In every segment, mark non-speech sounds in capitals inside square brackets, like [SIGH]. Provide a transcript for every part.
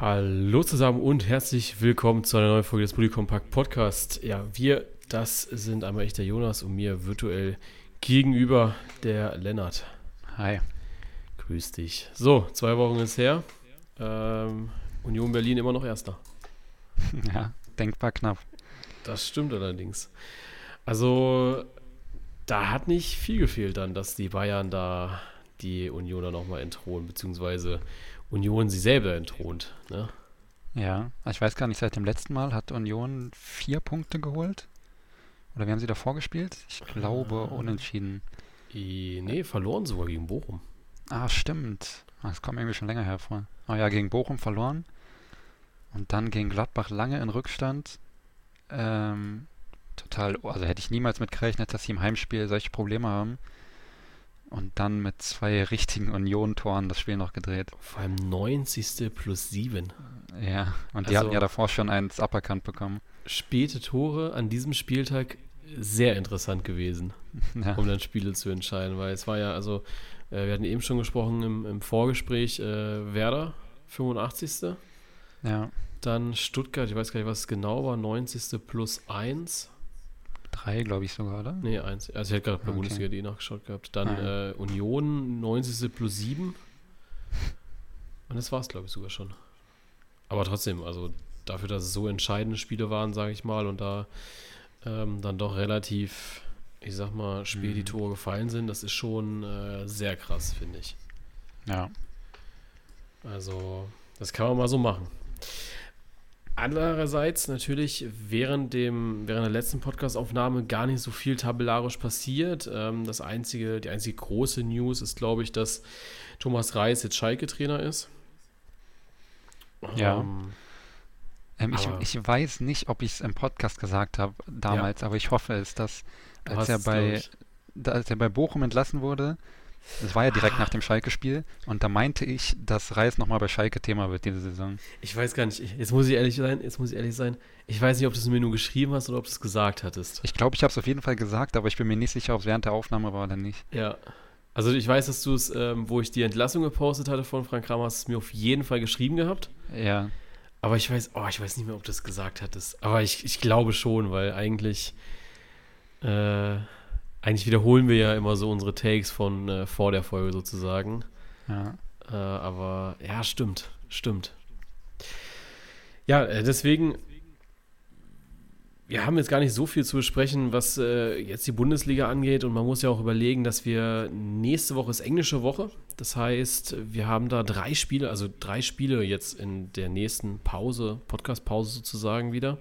Hallo zusammen und herzlich willkommen zu einer neuen Folge des Bully Compact Podcast. Ja, wir, das sind einmal ich, der Jonas, und mir virtuell gegenüber der Lennart. Hi. Grüß dich. So, zwei Wochen ist her. Ähm, Union Berlin immer noch Erster. [LAUGHS] Ja, denkbar knapp. Das stimmt allerdings. Also, da hat nicht viel gefehlt dann, dass die Bayern da die Unioner nochmal entthronen, beziehungsweise Union sie selber entthront. Ne? Ja, ich weiß gar nicht, seit dem letzten Mal hat Union vier Punkte geholt? Oder wie haben sie davor gespielt? Ich glaube, Ah. unentschieden. I, nee, verloren sogar gegen Bochum. Ah, stimmt. Ah, Das kommt mir irgendwie schon länger hervor. Oh ja, gegen Bochum verloren. Und dann gegen Gladbach lange in Rückstand. Ähm, total, also hätte ich niemals mit gerechnet, dass sie im Heimspiel solche Probleme haben. Und dann mit zwei richtigen Union-Toren das Spiel noch gedreht. Vor allem 90. plus 7. Ja, und die Also- hatten ja davor schon eins aberkannt bekommen. Späte Tore an diesem Spieltag sehr interessant gewesen, [LAUGHS] Ja. um dann Spiele zu entscheiden, weil es war ja, also, äh, wir hatten eben schon gesprochen im, im Vorgespräch, äh, Werder, 85. ja. Dann Stuttgart, ich weiß gar nicht, was es genau war, 90. plus 1. Drei, glaube ich sogar, oder? Nee, 1. Also ich hätte gerade bei Okay. Bundesliga.de nachgeschaut gehabt. Dann Ah, äh, Union, 90. plus 7. Und das war es, glaube ich, sogar schon. Aber trotzdem, also dafür, dass es so entscheidende Spiele waren, sage ich mal, und da ähm, dann doch relativ, ich sag mal, spät die Mhm. Tore gefallen sind, das ist schon äh, sehr krass, finde ich. Ja. Also, das kann man mal so machen. Andererseits natürlich während, dem, während der letzten Podcastaufnahme gar nicht so viel tabellarisch passiert. Ähm, das einzige, die einzige große News ist, glaube ich, dass Thomas Reis jetzt Schalke-Trainer ist. Ja. Ähm, Ähm, ich, ich weiß nicht, ob ich es im Podcast gesagt habe damals, aber ich hoffe es, dass als er bei als er bei Bochum entlassen wurde, das war ja direkt Ah. nach dem Schalke-Spiel, und da meinte ich, dass Reis nochmal bei Schalke Thema wird diese Saison. Ich weiß gar nicht, ich- jetzt muss ich ehrlich sein, jetzt muss ich ehrlich sein. Ich weiß nicht, ob du es mir nur geschrieben hast oder ob du es gesagt hattest. Ich glaube, ich habe es auf jeden Fall gesagt, aber ich bin mir nicht sicher, ob es während der Aufnahme war oder nicht. Ja. Also ich weiß, dass du es, ähm, wo ich die Entlassung gepostet hatte von Frank Kramer, hast du es mir auf jeden Fall geschrieben gehabt. Ja, Aber ich weiß, oh, ich weiß nicht mehr, ob du es gesagt hattest. Aber ich, ich glaube schon, weil eigentlich, äh, eigentlich wiederholen wir ja immer so unsere Takes von äh, vor der Folge sozusagen. ja. Äh, aber ja, stimmt, stimmt. Ja, äh, deswegen, wir haben jetzt gar nicht so viel zu besprechen, was äh, jetzt die Bundesliga angeht. Und man muss ja auch überlegen, dass wir nächste Woche ist englische Woche. Das heißt, wir haben da drei Spiele, also drei Spiele jetzt in der nächsten Pause, Podcast-Pause sozusagen wieder.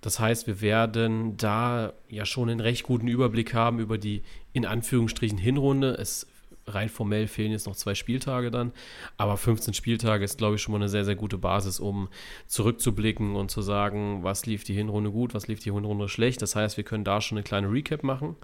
Das heißt, wir werden da ja schon einen recht guten Überblick haben über die in Anführungsstrichen Hinrunde. Es rein formell fehlen jetzt noch zwei Spieltage dann, aber 15 Spieltage ist, glaube ich, schon mal eine sehr, sehr gute Basis, um zurückzublicken und zu sagen, was lief die Hinrunde gut, was lief die Hinrunde schlecht. Das heißt, wir können da schon eine kleine Recap machen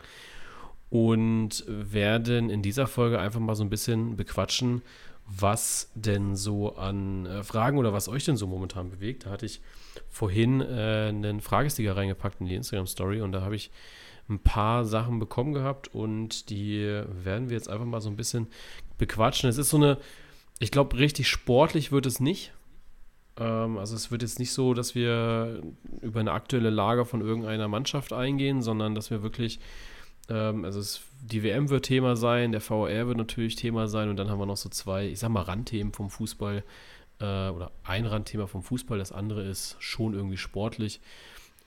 und werden in dieser Folge einfach mal so ein bisschen bequatschen, was denn so an äh, Fragen oder was euch denn so momentan bewegt. Da hatte ich vorhin äh, einen Fragesticker reingepackt in die Instagram-Story und da habe ich ein paar Sachen bekommen gehabt und die werden wir jetzt einfach mal so ein bisschen bequatschen. Es ist so eine, ich glaube, richtig sportlich wird es nicht. Ähm, also es wird jetzt nicht so, dass wir über eine aktuelle Lage von irgendeiner Mannschaft eingehen, sondern dass wir wirklich, ähm, also es, die WM wird Thema sein, der VR wird natürlich Thema sein und dann haben wir noch so zwei, ich sag mal, Randthemen vom Fußball äh, oder ein Randthema vom Fußball, das andere ist schon irgendwie sportlich.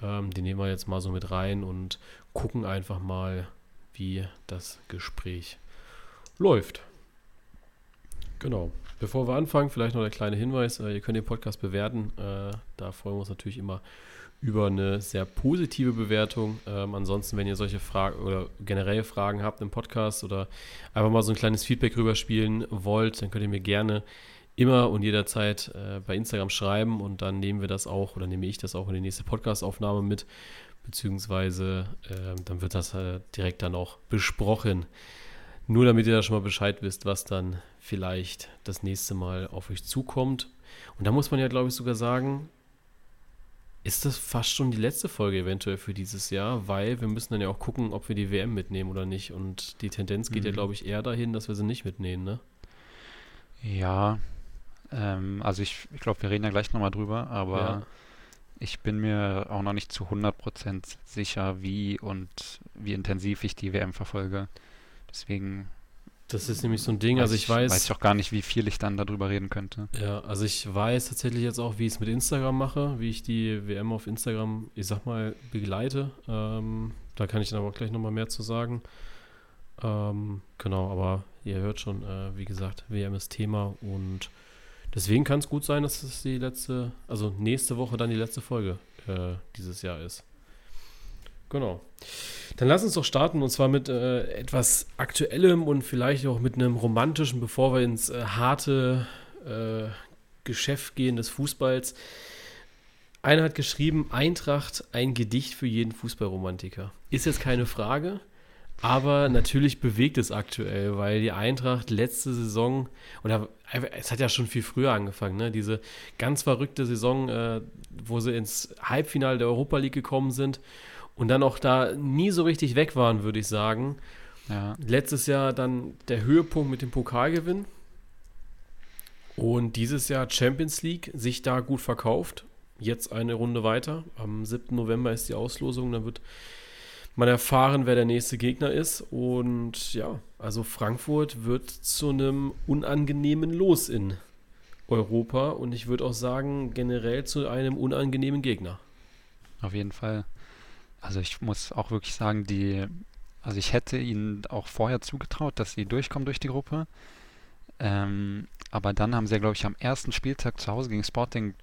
Ähm, die nehmen wir jetzt mal so mit rein und gucken einfach mal, wie das Gespräch läuft. Genau. Bevor wir anfangen, vielleicht noch der kleine Hinweis: äh, Ihr könnt den Podcast bewerten. Äh, da freuen wir uns natürlich immer über eine sehr positive Bewertung. Ähm, ansonsten, wenn ihr solche Fragen oder generell Fragen habt im Podcast oder einfach mal so ein kleines Feedback rüberspielen wollt, dann könnt ihr mir gerne immer und jederzeit äh, bei Instagram schreiben und dann nehmen wir das auch oder nehme ich das auch in die nächste Podcast-Aufnahme mit, beziehungsweise äh, dann wird das äh, direkt dann auch besprochen. Nur damit ihr da schon mal Bescheid wisst, was dann vielleicht das nächste Mal auf euch zukommt. Und da muss man ja, glaube ich, sogar sagen, ist das fast schon die letzte Folge eventuell für dieses Jahr, weil wir müssen dann ja auch gucken, ob wir die WM mitnehmen oder nicht. Und die Tendenz geht ja, Mhm. glaube ich, eher dahin, dass wir sie nicht mitnehmen, ne? Ja, Ähm, also ich, ich glaube, wir reden ja gleich nochmal drüber, aber ja. ich bin mir auch noch nicht zu 100% sicher, wie und wie intensiv ich die WM verfolge. Deswegen das ist nämlich so ein Ding, also ich weiß. Weiß ich auch gar nicht, wie viel ich dann darüber reden könnte. Ja, also ich weiß tatsächlich jetzt auch, wie ich es mit Instagram mache, wie ich die WM auf Instagram, ich sag mal, begleite. Ähm, da kann ich dann aber gleich nochmal mehr zu sagen. Ähm, genau, aber ihr hört schon, äh, wie gesagt, WM ist Thema und deswegen kann es gut sein, dass es die letzte, also nächste Woche dann die letzte Folge äh, dieses Jahr ist. Genau. Dann lass uns doch starten und zwar mit äh, etwas Aktuellem und vielleicht auch mit einem romantischen, bevor wir ins äh, harte äh, Geschäft gehen des Fußballs. Einer hat geschrieben, Eintracht, ein Gedicht für jeden Fußballromantiker. Ist jetzt keine Frage, aber natürlich bewegt es aktuell, weil die Eintracht letzte Saison, oder es hat ja schon viel früher angefangen, ne? diese ganz verrückte Saison, äh, wo sie ins Halbfinale der Europa League gekommen sind und dann auch da nie so richtig weg waren, würde ich sagen. Ja. Letztes Jahr dann der Höhepunkt mit dem Pokalgewinn. Und dieses Jahr Champions League sich da gut verkauft. Jetzt eine Runde weiter. Am 7. November ist die Auslosung. Dann wird man erfahren, wer der nächste Gegner ist. Und ja, also Frankfurt wird zu einem unangenehmen Los in Europa. Und ich würde auch sagen, generell zu einem unangenehmen Gegner. Auf jeden Fall. Also ich muss auch wirklich sagen, die, also ich hätte ihnen auch vorher zugetraut, dass sie durchkommen durch die Gruppe. Ähm, aber dann haben sie ja, glaube ich, am ersten Spieltag zu Hause gegen Sporting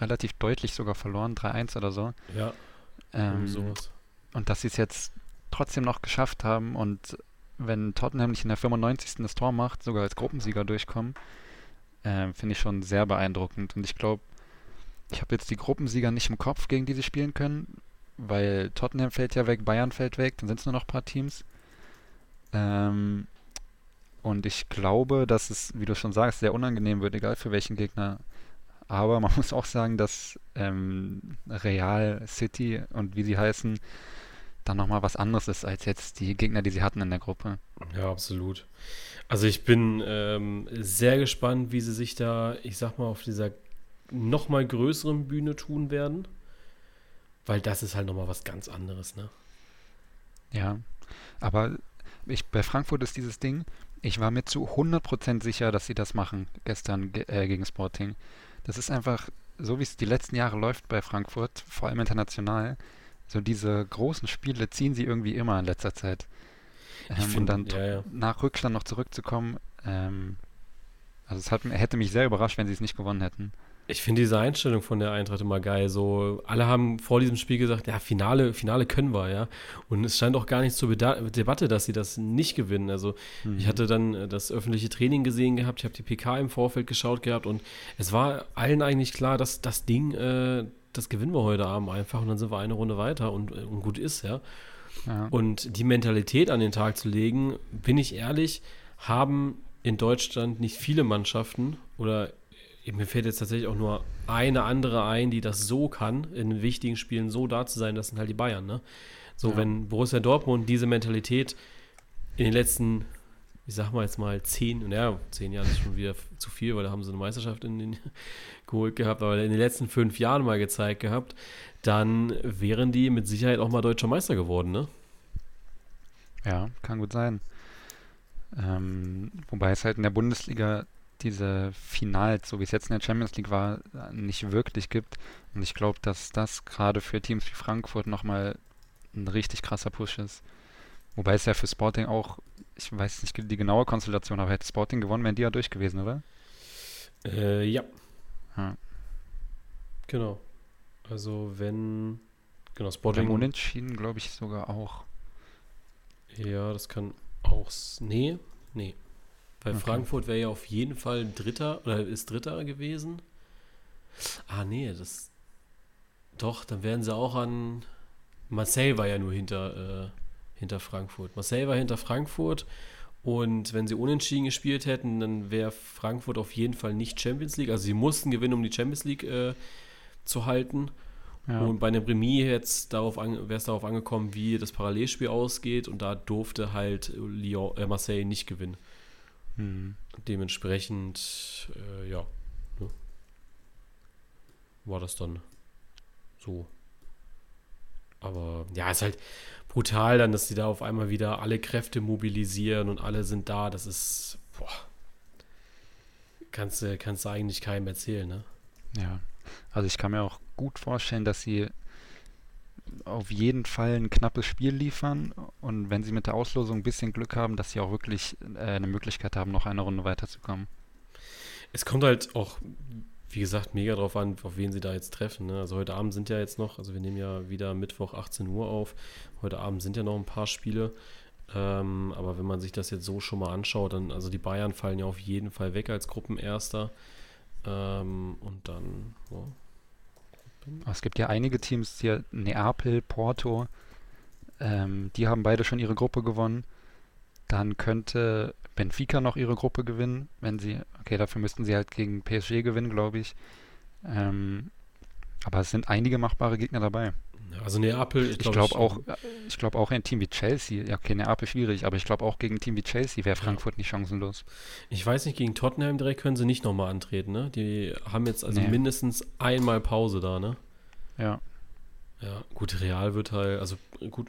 relativ deutlich sogar verloren, 3-1 oder so. Ja. Ähm, sowas. Und dass sie es jetzt trotzdem noch geschafft haben und wenn Tottenham nicht in der 95. das Tor macht, sogar als Gruppensieger durchkommen, äh, finde ich schon sehr beeindruckend. Und ich glaube, ich habe jetzt die Gruppensieger nicht im Kopf, gegen die sie spielen können weil Tottenham fällt ja weg, Bayern fällt weg, dann sind es nur noch ein paar Teams. Ähm, und ich glaube, dass es, wie du schon sagst, sehr unangenehm wird, egal für welchen Gegner. Aber man [LAUGHS] muss auch sagen, dass ähm, Real City und wie sie heißen, dann nochmal was anderes ist als jetzt die Gegner, die sie hatten in der Gruppe. Ja, absolut. Also ich bin ähm, sehr gespannt, wie sie sich da, ich sag mal, auf dieser nochmal größeren Bühne tun werden. Weil das ist halt nochmal was ganz anderes, ne? Ja, aber ich, bei Frankfurt ist dieses Ding, ich war mir zu 100% sicher, dass sie das machen, gestern äh, gegen Sporting. Das ist einfach, so wie es die letzten Jahre läuft bei Frankfurt, vor allem international, so diese großen Spiele ziehen sie irgendwie immer in letzter Zeit. Ähm, find, und dann ja, ja. nach Rückstand noch zurückzukommen, ähm, also es hat, hätte mich sehr überrascht, wenn sie es nicht gewonnen hätten. Ich finde diese Einstellung von der Eintracht immer geil. So, alle haben vor diesem Spiel gesagt, ja, Finale, Finale können wir, ja. Und es stand auch gar nicht zur Debatte, dass sie das nicht gewinnen. Also mhm. ich hatte dann äh, das öffentliche Training gesehen gehabt, ich habe die PK im Vorfeld geschaut gehabt und es war allen eigentlich klar, dass das Ding, äh, das gewinnen wir heute Abend einfach und dann sind wir eine Runde weiter und, äh, und gut ist, ja. ja. Und die Mentalität an den Tag zu legen, bin ich ehrlich, haben in Deutschland nicht viele Mannschaften oder mir fällt jetzt tatsächlich auch nur eine andere ein, die das so kann, in wichtigen Spielen so da zu sein, das sind halt die Bayern, ne? So, ja. wenn Borussia Dortmund diese Mentalität in den letzten, ich sag mal jetzt mal zehn, naja, zehn Jahren ist schon wieder zu viel, weil da haben sie eine Meisterschaft in den, [LAUGHS] geholt gehabt, aber in den letzten fünf Jahren mal gezeigt gehabt, dann wären die mit Sicherheit auch mal deutscher Meister geworden, ne? Ja, kann gut sein. Ähm, wobei es halt in der Bundesliga diese Finals, so wie es jetzt in der Champions League war, nicht wirklich gibt. Und ich glaube, dass das gerade für Teams wie Frankfurt nochmal ein richtig krasser Push ist. Wobei es ja für Sporting auch, ich weiß nicht die genaue Konstellation, aber hätte Sporting gewonnen, wären die ja durch gewesen, oder? Äh, ja. ja. Genau. Also wenn, genau, Sporting... Oder Unentschieden, glaube ich, sogar auch. Ja, das kann auch, nee, nee. Weil okay. Frankfurt wäre ja auf jeden Fall Dritter oder ist Dritter gewesen. Ah, nee, das. Doch, dann wären sie auch an. Marseille war ja nur hinter, äh, hinter Frankfurt. Marseille war hinter Frankfurt und wenn sie unentschieden gespielt hätten, dann wäre Frankfurt auf jeden Fall nicht Champions League. Also sie mussten gewinnen, um die Champions League äh, zu halten. Ja. Und bei einem Remis wäre es darauf, angekommen, wie das Parallelspiel ausgeht. Und da durfte halt Lyon, äh, Marseille nicht gewinnen. Mhm. Dementsprechend, äh, ja, war das dann so. Aber ja, ist halt brutal dann, dass sie da auf einmal wieder alle Kräfte mobilisieren und alle sind da. Das ist, boah, kannst du kannst du eigentlich keinem erzählen, ne? Ja, also ich kann mir auch gut vorstellen, dass sie auf jeden Fall ein knappes Spiel liefern und wenn sie mit der Auslosung ein bisschen Glück haben, dass sie auch wirklich äh, eine Möglichkeit haben, noch eine Runde weiterzukommen. Es kommt halt auch, wie gesagt, mega drauf an, auf wen sie da jetzt treffen. Ne? Also heute Abend sind ja jetzt noch, also wir nehmen ja wieder Mittwoch 18 Uhr auf. Heute Abend sind ja noch ein paar Spiele. Ähm, aber wenn man sich das jetzt so schon mal anschaut, dann, also die Bayern fallen ja auf jeden Fall weg als Gruppenerster. Ähm, und dann, oh, es gibt ja einige Teams hier, Neapel, Porto, ähm, die haben beide schon ihre Gruppe gewonnen. Dann könnte Benfica noch ihre Gruppe gewinnen, wenn sie, okay, dafür müssten sie halt gegen PSG gewinnen, glaube ich. Ähm, aber es sind einige machbare Gegner dabei. Also Neapel, ich glaube glaub auch, ich glaube auch ein Team wie Chelsea, ja okay, Neapel schwierig, aber ich glaube auch gegen ein Team wie Chelsea wäre Frankfurt ja. nicht chancenlos. Ich weiß nicht, gegen Tottenham direkt können sie nicht nochmal antreten, ne? Die haben jetzt also nee. mindestens einmal Pause da, ne? Ja. Ja, gut, Real wird halt, also gut,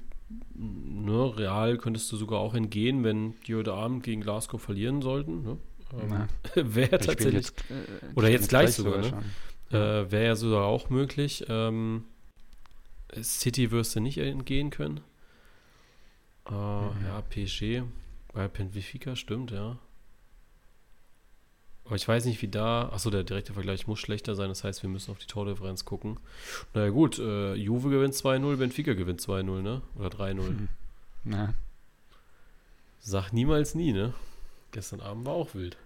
ne, Real könntest du sogar auch entgehen, wenn die heute Abend gegen Glasgow verlieren sollten, ne? Ähm, [LAUGHS] Wäre tatsächlich. Jetzt, äh, oder jetzt gleich, gleich sogar, sogar ne? Äh, Wäre ja sogar auch möglich. Ähm, City wirst du nicht entgehen können. Äh, mhm. Ja, PSG bei Benfica stimmt, ja. Aber ich weiß nicht, wie da. Achso, der direkte Vergleich muss schlechter sein. Das heißt, wir müssen auf die Tordifferenz gucken. Naja, gut. Äh, Juve gewinnt 2-0, Benfica gewinnt 2-0, ne? Oder 3-0. Hm. Na. Sag niemals nie, ne? Gestern Abend war auch wild.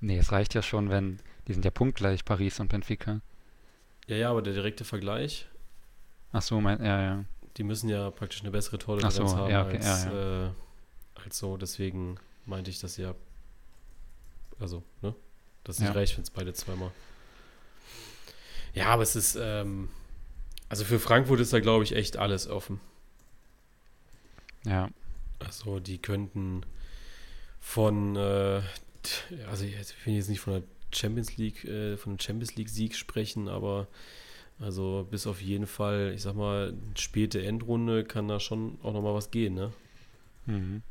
Nee, es reicht ja schon, wenn. Die sind ja punktgleich, Paris und Benfica. Ja, ja, aber der direkte Vergleich. Ach so, mein, ja, ja. Die müssen ja praktisch eine bessere Tordifferenz so, haben ja, okay, als, ja, ja. Äh, als so. Deswegen meinte ich, dass sie ja also, ne? Das ist ja. nicht reicht, wenn es beide zweimal. Ja, aber es ist, ähm, also für Frankfurt ist da, glaube ich, echt alles offen. Ja. Also, die könnten von, äh, also ich will jetzt nicht von der Champions League, äh, von einem Champions League Sieg sprechen, aber also bis auf jeden Fall, ich sag mal, späte Endrunde kann da schon auch nochmal was gehen, ne? Mhm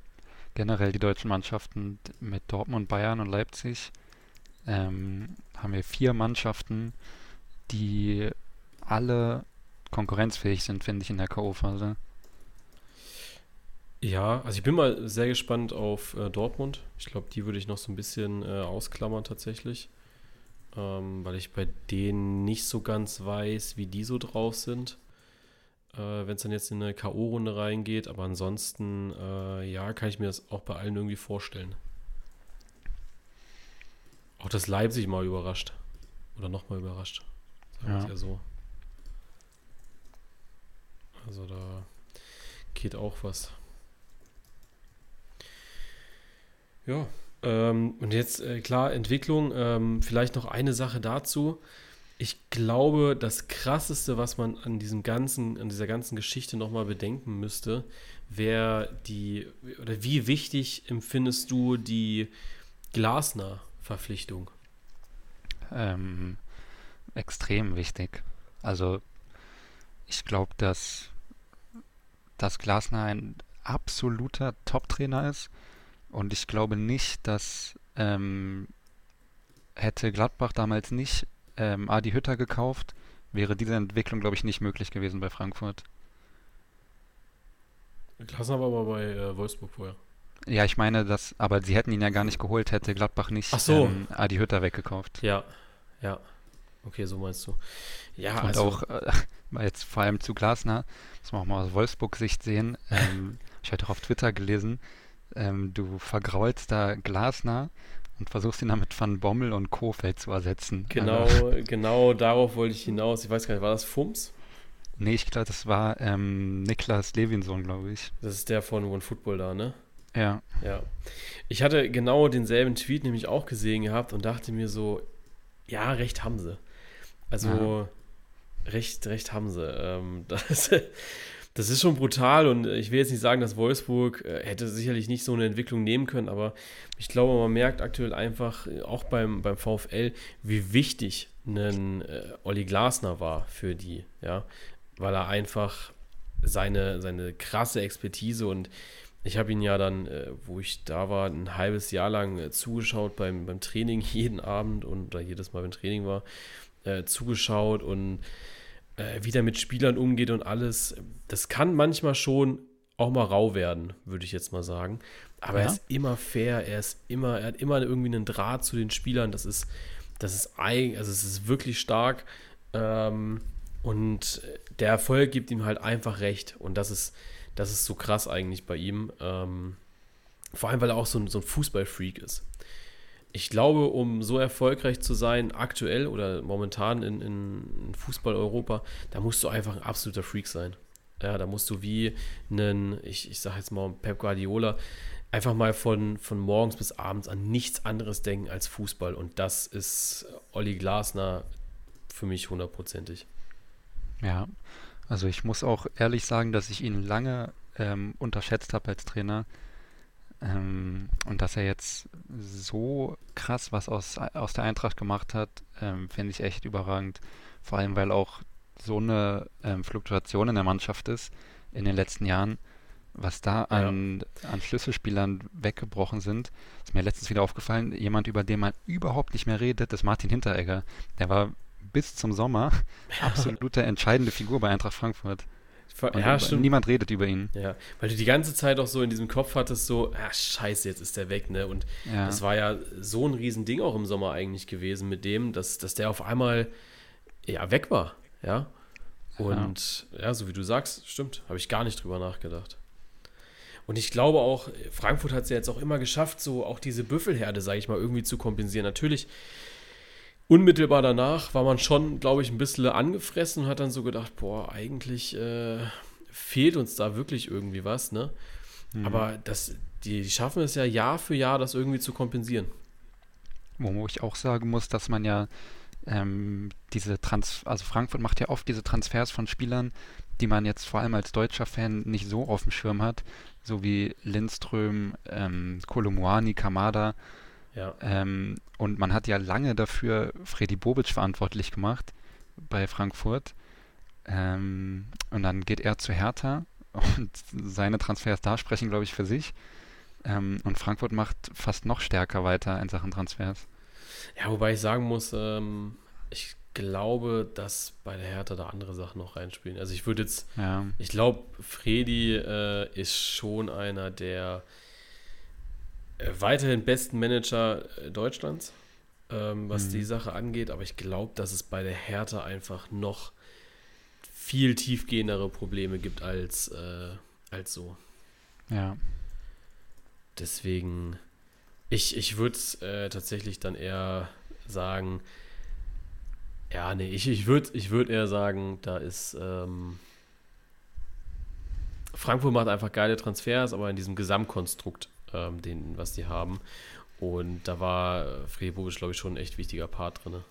generell die deutschen Mannschaften mit Dortmund, Bayern und Leipzig ähm, haben wir vier Mannschaften, die alle konkurrenzfähig sind, finde ich, in der K.O.-Phase. Ja, also ich bin mal sehr gespannt auf äh, Dortmund. Ich glaube, die würde ich noch so ein bisschen äh, ausklammern tatsächlich, ähm, weil ich bei denen nicht so ganz weiß, wie die so drauf sind äh, wenn es dann jetzt in eine K.O.-Runde reingeht. Aber ansonsten, äh, ja, kann ich mir das auch bei allen irgendwie vorstellen. Auch dass Leipzig mal überrascht. Oder nochmal überrascht. Sagen wir ja. ja so. Also da geht auch was. Ja, ähm, und jetzt äh, klar, Entwicklung. Ähm, vielleicht noch eine Sache dazu ich glaube, das krasseste, was man an diesem ganzen, an dieser ganzen Geschichte nochmal bedenken müsste, wäre die, oder wie wichtig empfindest du die Glasner-Verpflichtung? Ähm, extrem wichtig. Also, ich glaube, dass, dass Glasner ein absoluter Top-Trainer ist. Und ich glaube nicht, dass ähm, hätte Gladbach damals nicht ähm, Adi Hütter gekauft, wäre diese Entwicklung, glaube ich, nicht möglich gewesen bei Frankfurt. Klassen aber bei äh, Wolfsburg vorher. Ja, ich meine, dass, aber sie hätten ihn ja gar nicht geholt, hätte Gladbach nicht so. ähm, Adi Hütter weggekauft. Ja, ja. Okay, so meinst du. Ja, Und also, auch äh, [LAUGHS] jetzt vor allem zu Glasner, muss man auch mal aus Wolfsburg-Sicht sehen. Ähm, [LAUGHS] ich hatte auch auf Twitter gelesen, ähm, du vergraulst da Glasner und versuchst ihn damit Van Bommel und Kofeld zu ersetzen. Genau, also, [LAUGHS] genau darauf wollte ich hinaus. Ich weiß gar nicht, war das Fums? Nee, ich glaube, das war ähm, Niklas Levinson, glaube ich. Das ist der von One Football da, ne? Ja. Ja. Ich hatte genau denselben Tweet nämlich auch gesehen gehabt und dachte mir so, ja, recht haben sie. Also, ja. recht, recht haben sie. Ähm, [LAUGHS] das, das ist schon brutal und ich will jetzt nicht sagen, dass Wolfsburg äh, hätte sicherlich nicht so eine Entwicklung nehmen können, aber ich glaube, man merkt aktuell einfach, äh, auch beim, beim VfL, wie wichtig ein äh, Olli Glasner war für die, ja, weil er einfach seine, seine krasse Expertise und ich habe ihn ja dann, äh, wo ich da war, ein halbes Jahr lang äh, zugeschaut beim, beim Training, [LAUGHS] jeden Abend und oder jedes Mal, wenn Training war, äh, zugeschaut und äh, wie der mit Spielern umgeht und alles. Das kann manchmal schon auch mal rau werden, würde ich jetzt mal sagen. Aber ja. er ist immer fair, er ist immer, er hat immer irgendwie einen Draht zu den Spielern. Das ist, das ist eigen, also es ist wirklich stark. Ähm, und der Erfolg gibt ihm halt einfach recht. Und das ist, das ist so krass eigentlich bei ihm. Ähm, vor allem, weil er auch so ein, so ein Fußballfreak ist. Ich glaube, um so erfolgreich zu sein, aktuell oder momentan in, in Fußball-Europa, da musst du einfach ein absoluter Freak sein. Ja, da musst du wie einen, ich, ich sage jetzt mal Pep Guardiola, einfach mal von, von morgens bis abends an nichts anderes denken als Fußball. Und das ist Olli Glasner für mich hundertprozentig. Ja, also ich muss auch ehrlich sagen, dass ich ihn lange ähm, unterschätzt habe als Trainer. Ähm, und dass er jetzt so krass was aus, aus der Eintracht gemacht hat, ähm, finde ich echt überragend. Vor allem, weil auch so eine ähm, Fluktuation in der Mannschaft ist in den letzten Jahren, was da an, ja. an Schlüsselspielern weggebrochen sind. Ist mir letztens wieder aufgefallen, jemand, über den man überhaupt nicht mehr redet, ist Martin Hinteregger. Der war bis zum Sommer absolute entscheidende Figur bei Eintracht Frankfurt. Und ja, stimmt. Niemand redet über ihn. Ja, weil du die ganze Zeit auch so in diesem Kopf hattest, so, ah, scheiße, jetzt ist der weg, ne? Und ja. das war ja so ein Riesending auch im Sommer eigentlich gewesen mit dem, dass, dass der auf einmal ja weg war, ja. Und ja, ja so wie du sagst, stimmt, habe ich gar nicht drüber nachgedacht. Und ich glaube auch, Frankfurt hat es ja jetzt auch immer geschafft, so auch diese Büffelherde, sage ich mal, irgendwie zu kompensieren. Natürlich unmittelbar danach war man schon, glaube ich, ein bisschen angefressen und hat dann so gedacht, boah, eigentlich äh, fehlt uns da wirklich irgendwie was, ne? Mhm. Aber das, die, schaffen es ja Jahr für Jahr, das irgendwie zu kompensieren. Wo ich auch sagen muss, dass man ja ähm, diese Trans also Frankfurt macht ja oft diese Transfers von Spielern, die man jetzt vor allem als deutscher Fan nicht so auf dem Schirm hat, so wie Lindström, ähm, Kolomuani, Kamada, ja. Ähm, und man hat ja lange dafür Freddy Bobic verantwortlich gemacht bei Frankfurt. Ähm, und dann geht er zu Hertha [LAUGHS] und seine Transfers da sprechen, glaube ich, für sich. Ähm, und Frankfurt macht fast noch stärker weiter in Sachen Transfers. Ja, wobei ich sagen muss, ähm, ich glaube, dass bei der Hertha da andere Sachen noch reinspielen. Also ich würde jetzt, ja. ich glaube, Freddy äh, ist schon einer, der weiterhin besten Manager äh, Deutschlands, ähm, was mhm. die Sache angeht, aber ich glaube, dass es bei der Hertha einfach noch viel tiefgehendere Probleme gibt als, äh, als so. Ja. Deswegen, ich, ich würde äh, tatsächlich dann eher sagen, ja, nee, ich, ich würde ich würd eher sagen, da ist ähm, Frankfurt macht einfach geile Transfers, aber in diesem Gesamtkonstrukt ähm, den, was die haben. Und da war Freddy Bobic, glaube ich, schon ein echt wichtiger Part drin.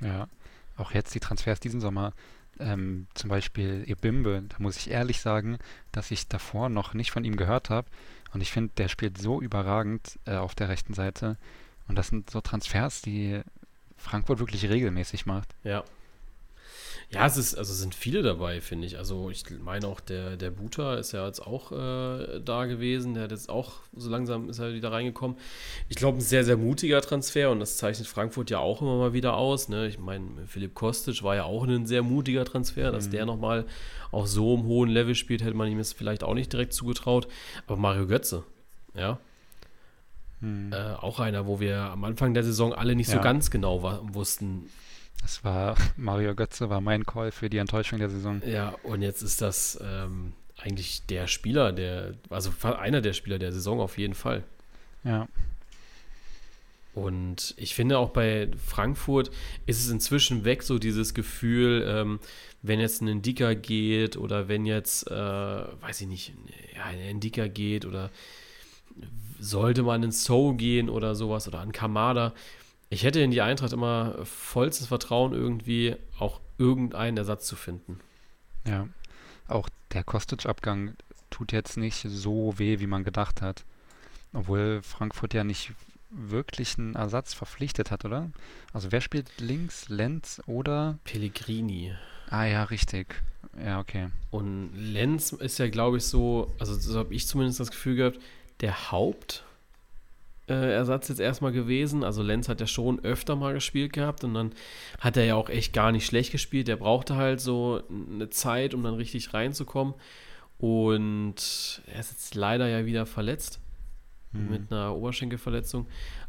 Ja, auch jetzt die Transfers diesen Sommer. Ähm, zum Beispiel Ebimbe, da muss ich ehrlich sagen, dass ich davor noch nicht von ihm gehört habe. Und ich finde, der spielt so überragend äh, auf der rechten Seite. Und das sind so Transfers, die Frankfurt wirklich regelmäßig macht. Ja, ja, es ist, also sind viele dabei, finde ich. Also ich meine auch, der, der Buta ist ja jetzt auch äh, da gewesen. Der hat jetzt auch, so langsam ist er wieder reingekommen. Ich glaube, ein sehr, sehr mutiger Transfer und das zeichnet Frankfurt ja auch immer mal wieder aus. Ne? Ich meine, Philipp Kostic war ja auch ein sehr mutiger Transfer. Dass mhm. der nochmal auf so einem hohen Level spielt, hätte man ihm jetzt vielleicht auch nicht direkt zugetraut. Aber Mario Götze, ja. Mhm. Äh, auch einer, wo wir am Anfang der Saison alle nicht ja. so ganz genau wussten, das war Mario Götze, war mein Call für die Enttäuschung der Saison. Ja, und jetzt ist das ähm, eigentlich der Spieler, der, also einer der Spieler der Saison auf jeden Fall. Ja. Und ich finde auch bei Frankfurt ist es inzwischen weg, so dieses Gefühl, ähm, wenn jetzt ein Indika geht oder wenn jetzt, äh, weiß ich nicht, ja, ein Indika geht oder sollte man in So gehen oder sowas oder an Kamada, ich hätte in die Eintracht immer vollstes Vertrauen, irgendwie auch irgendeinen Ersatz zu finden. Ja. auch der Kostic-Abgang tut jetzt nicht so weh, wie man gedacht hat. Obwohl Frankfurt ja nicht wirklich einen Ersatz verpflichtet hat, oder? Also wer spielt links? Lenz oder? Pellegrini. Ah ja, richtig. Ja, okay. Und Lenz ist ja, glaube ich, so, also so habe ich zumindest das Gefühl gehabt, der Haupt Ersatz jetzt erstmal gewesen. Also Lenz hat ja schon öfter mal gespielt gehabt und dann hat er ja auch echt gar nicht schlecht gespielt. Der brauchte halt so eine Zeit, um dann richtig reinzukommen. Und er ist jetzt leider ja wieder verletzt mhm. mit einer Oberschenkelverletzung.